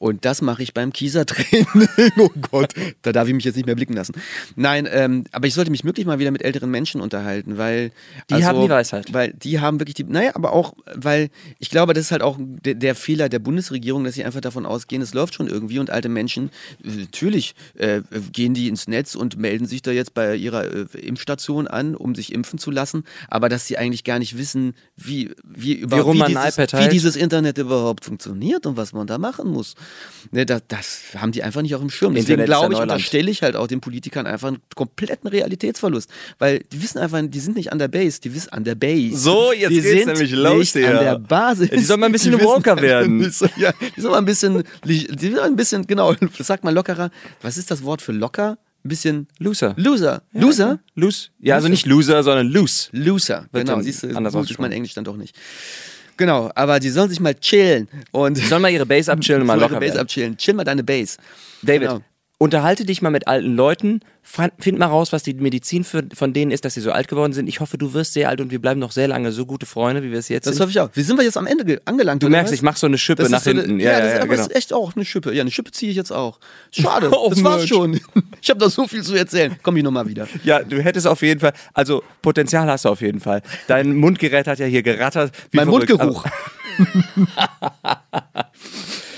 Und das mache ich beim Kiesertraining. oh Gott, da darf ich mich jetzt nicht mehr blicken lassen. Nein, ähm, aber ich sollte mich wirklich mal wieder mit älteren Menschen unterhalten, weil Die haben die Weisheit. weil die haben wirklich die, naja, aber auch, weil ich glaube, das ist halt auch der, der Fehler der Bundesregierung, dass sie einfach davon ausgehen, es läuft schon irgendwie und alte Menschen, natürlich äh, gehen die ins Netz und melden sich da jetzt bei ihrer äh, Impfstation an, um sich impfen zu lassen, aber dass sie eigentlich gar nicht wissen, wie, wie überhaupt rum wie dieses, wie dieses Internet überhaupt funktioniert und was man da machen muss. Ne, das, das haben die einfach nicht auf dem Schirm. Deswegen ja glaube ich, unterstelle ich halt auch den Politikern einfach einen kompletten Realitätsverlust. Weil die wissen einfach, die sind nicht an der Base, die wissen an der Base. So, jetzt die geht's nämlich los hier. an der Basis. Ja, die sollen mal ein bisschen Die wissen woker einfach werden. ja, die sollen mal ein bisschen, die sollen ein bisschen, genau, sag mal lockerer. Was ist das Wort für locker? Ein bisschen Loser. Loser. Loser? Loose? Ja, also nicht Loser, sondern Loose. Loser. Genau, siehst du, anders gut ist mein Englisch dann doch nicht. Genau, aber die sollen sich mal chillen und Die sollen mal ihre Base abchillen und mal Sollen ihre locker Base werden. abchillen. Chill mal deine Base. David, Genau. Unterhalte dich mal mit alten Leuten, find mal raus, was die Medizin für, von denen ist, dass sie so alt geworden sind. Ich hoffe, du wirst sehr alt und wir bleiben noch sehr lange so gute Freunde, wie wir es jetzt Das sind. hoffe ich auch. Wie sind wir jetzt am Ende ge- angelangt? Du oder merkst, ich mach so eine Schippe Das nach ist so eine- hinten. Ja, ja, das ja, ist, aber genau. das ist echt auch eine Schippe. Ja, eine Schippe ziehe ich jetzt auch. Schade, Auf das war's schon. Ich habe da so viel zu erzählen. Komm ich nochmal wieder. Ja, du hättest auf jeden Fall, also Potenzial hast du auf jeden Fall. Dein Mundgerät hat ja hier gerattert. Mein verrückt. Mundgeruch.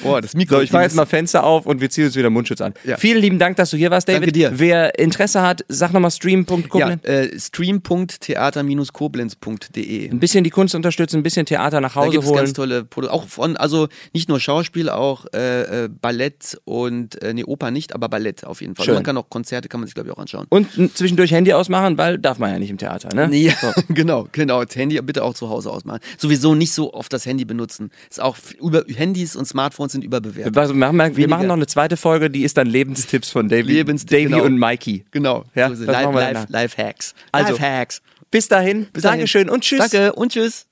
Boah, das Mikro. so, ich mache jetzt mal Fenster auf und wir ziehen uns wieder Mundschutz an. Ja. Vielen lieben Dank, dass du hier warst, David. Danke dir. Wer Interesse hat, sag nochmal stream.com. ja, äh, stream.theater-koblenz.de. Ein bisschen die Kunst unterstützen, ein bisschen Theater nach Da Hause es holen. ganz tolle Produ auch von, also nicht nur Schauspiel, auch äh, äh, Ballett und, äh, nee, Oper nicht, aber Ballett auf jeden Fall. Schön. Und man kann auch Konzerte, kann man sich glaube ich auch anschauen. Und zwischendurch Handy ausmachen, weil darf man ja nicht im Theater, ne? Ja, genau, genau. Das Handy bitte auch zu Hause ausmachen. Sowieso nicht so oft das Handy benutzen. Ist auch über Handys und Smartphones sind überbewertet. Also machen wir, wir Weniger. machen noch eine zweite Folge, die ist dann Lebenstipps von Davy, Lebens- Davy genau. und Mikey. Genau. Ja, so wir live, danach. live Hacks. Also, live Hacks. Bis dahin, Bis dahin. Dankeschön und tschüss. Danke und tschüss.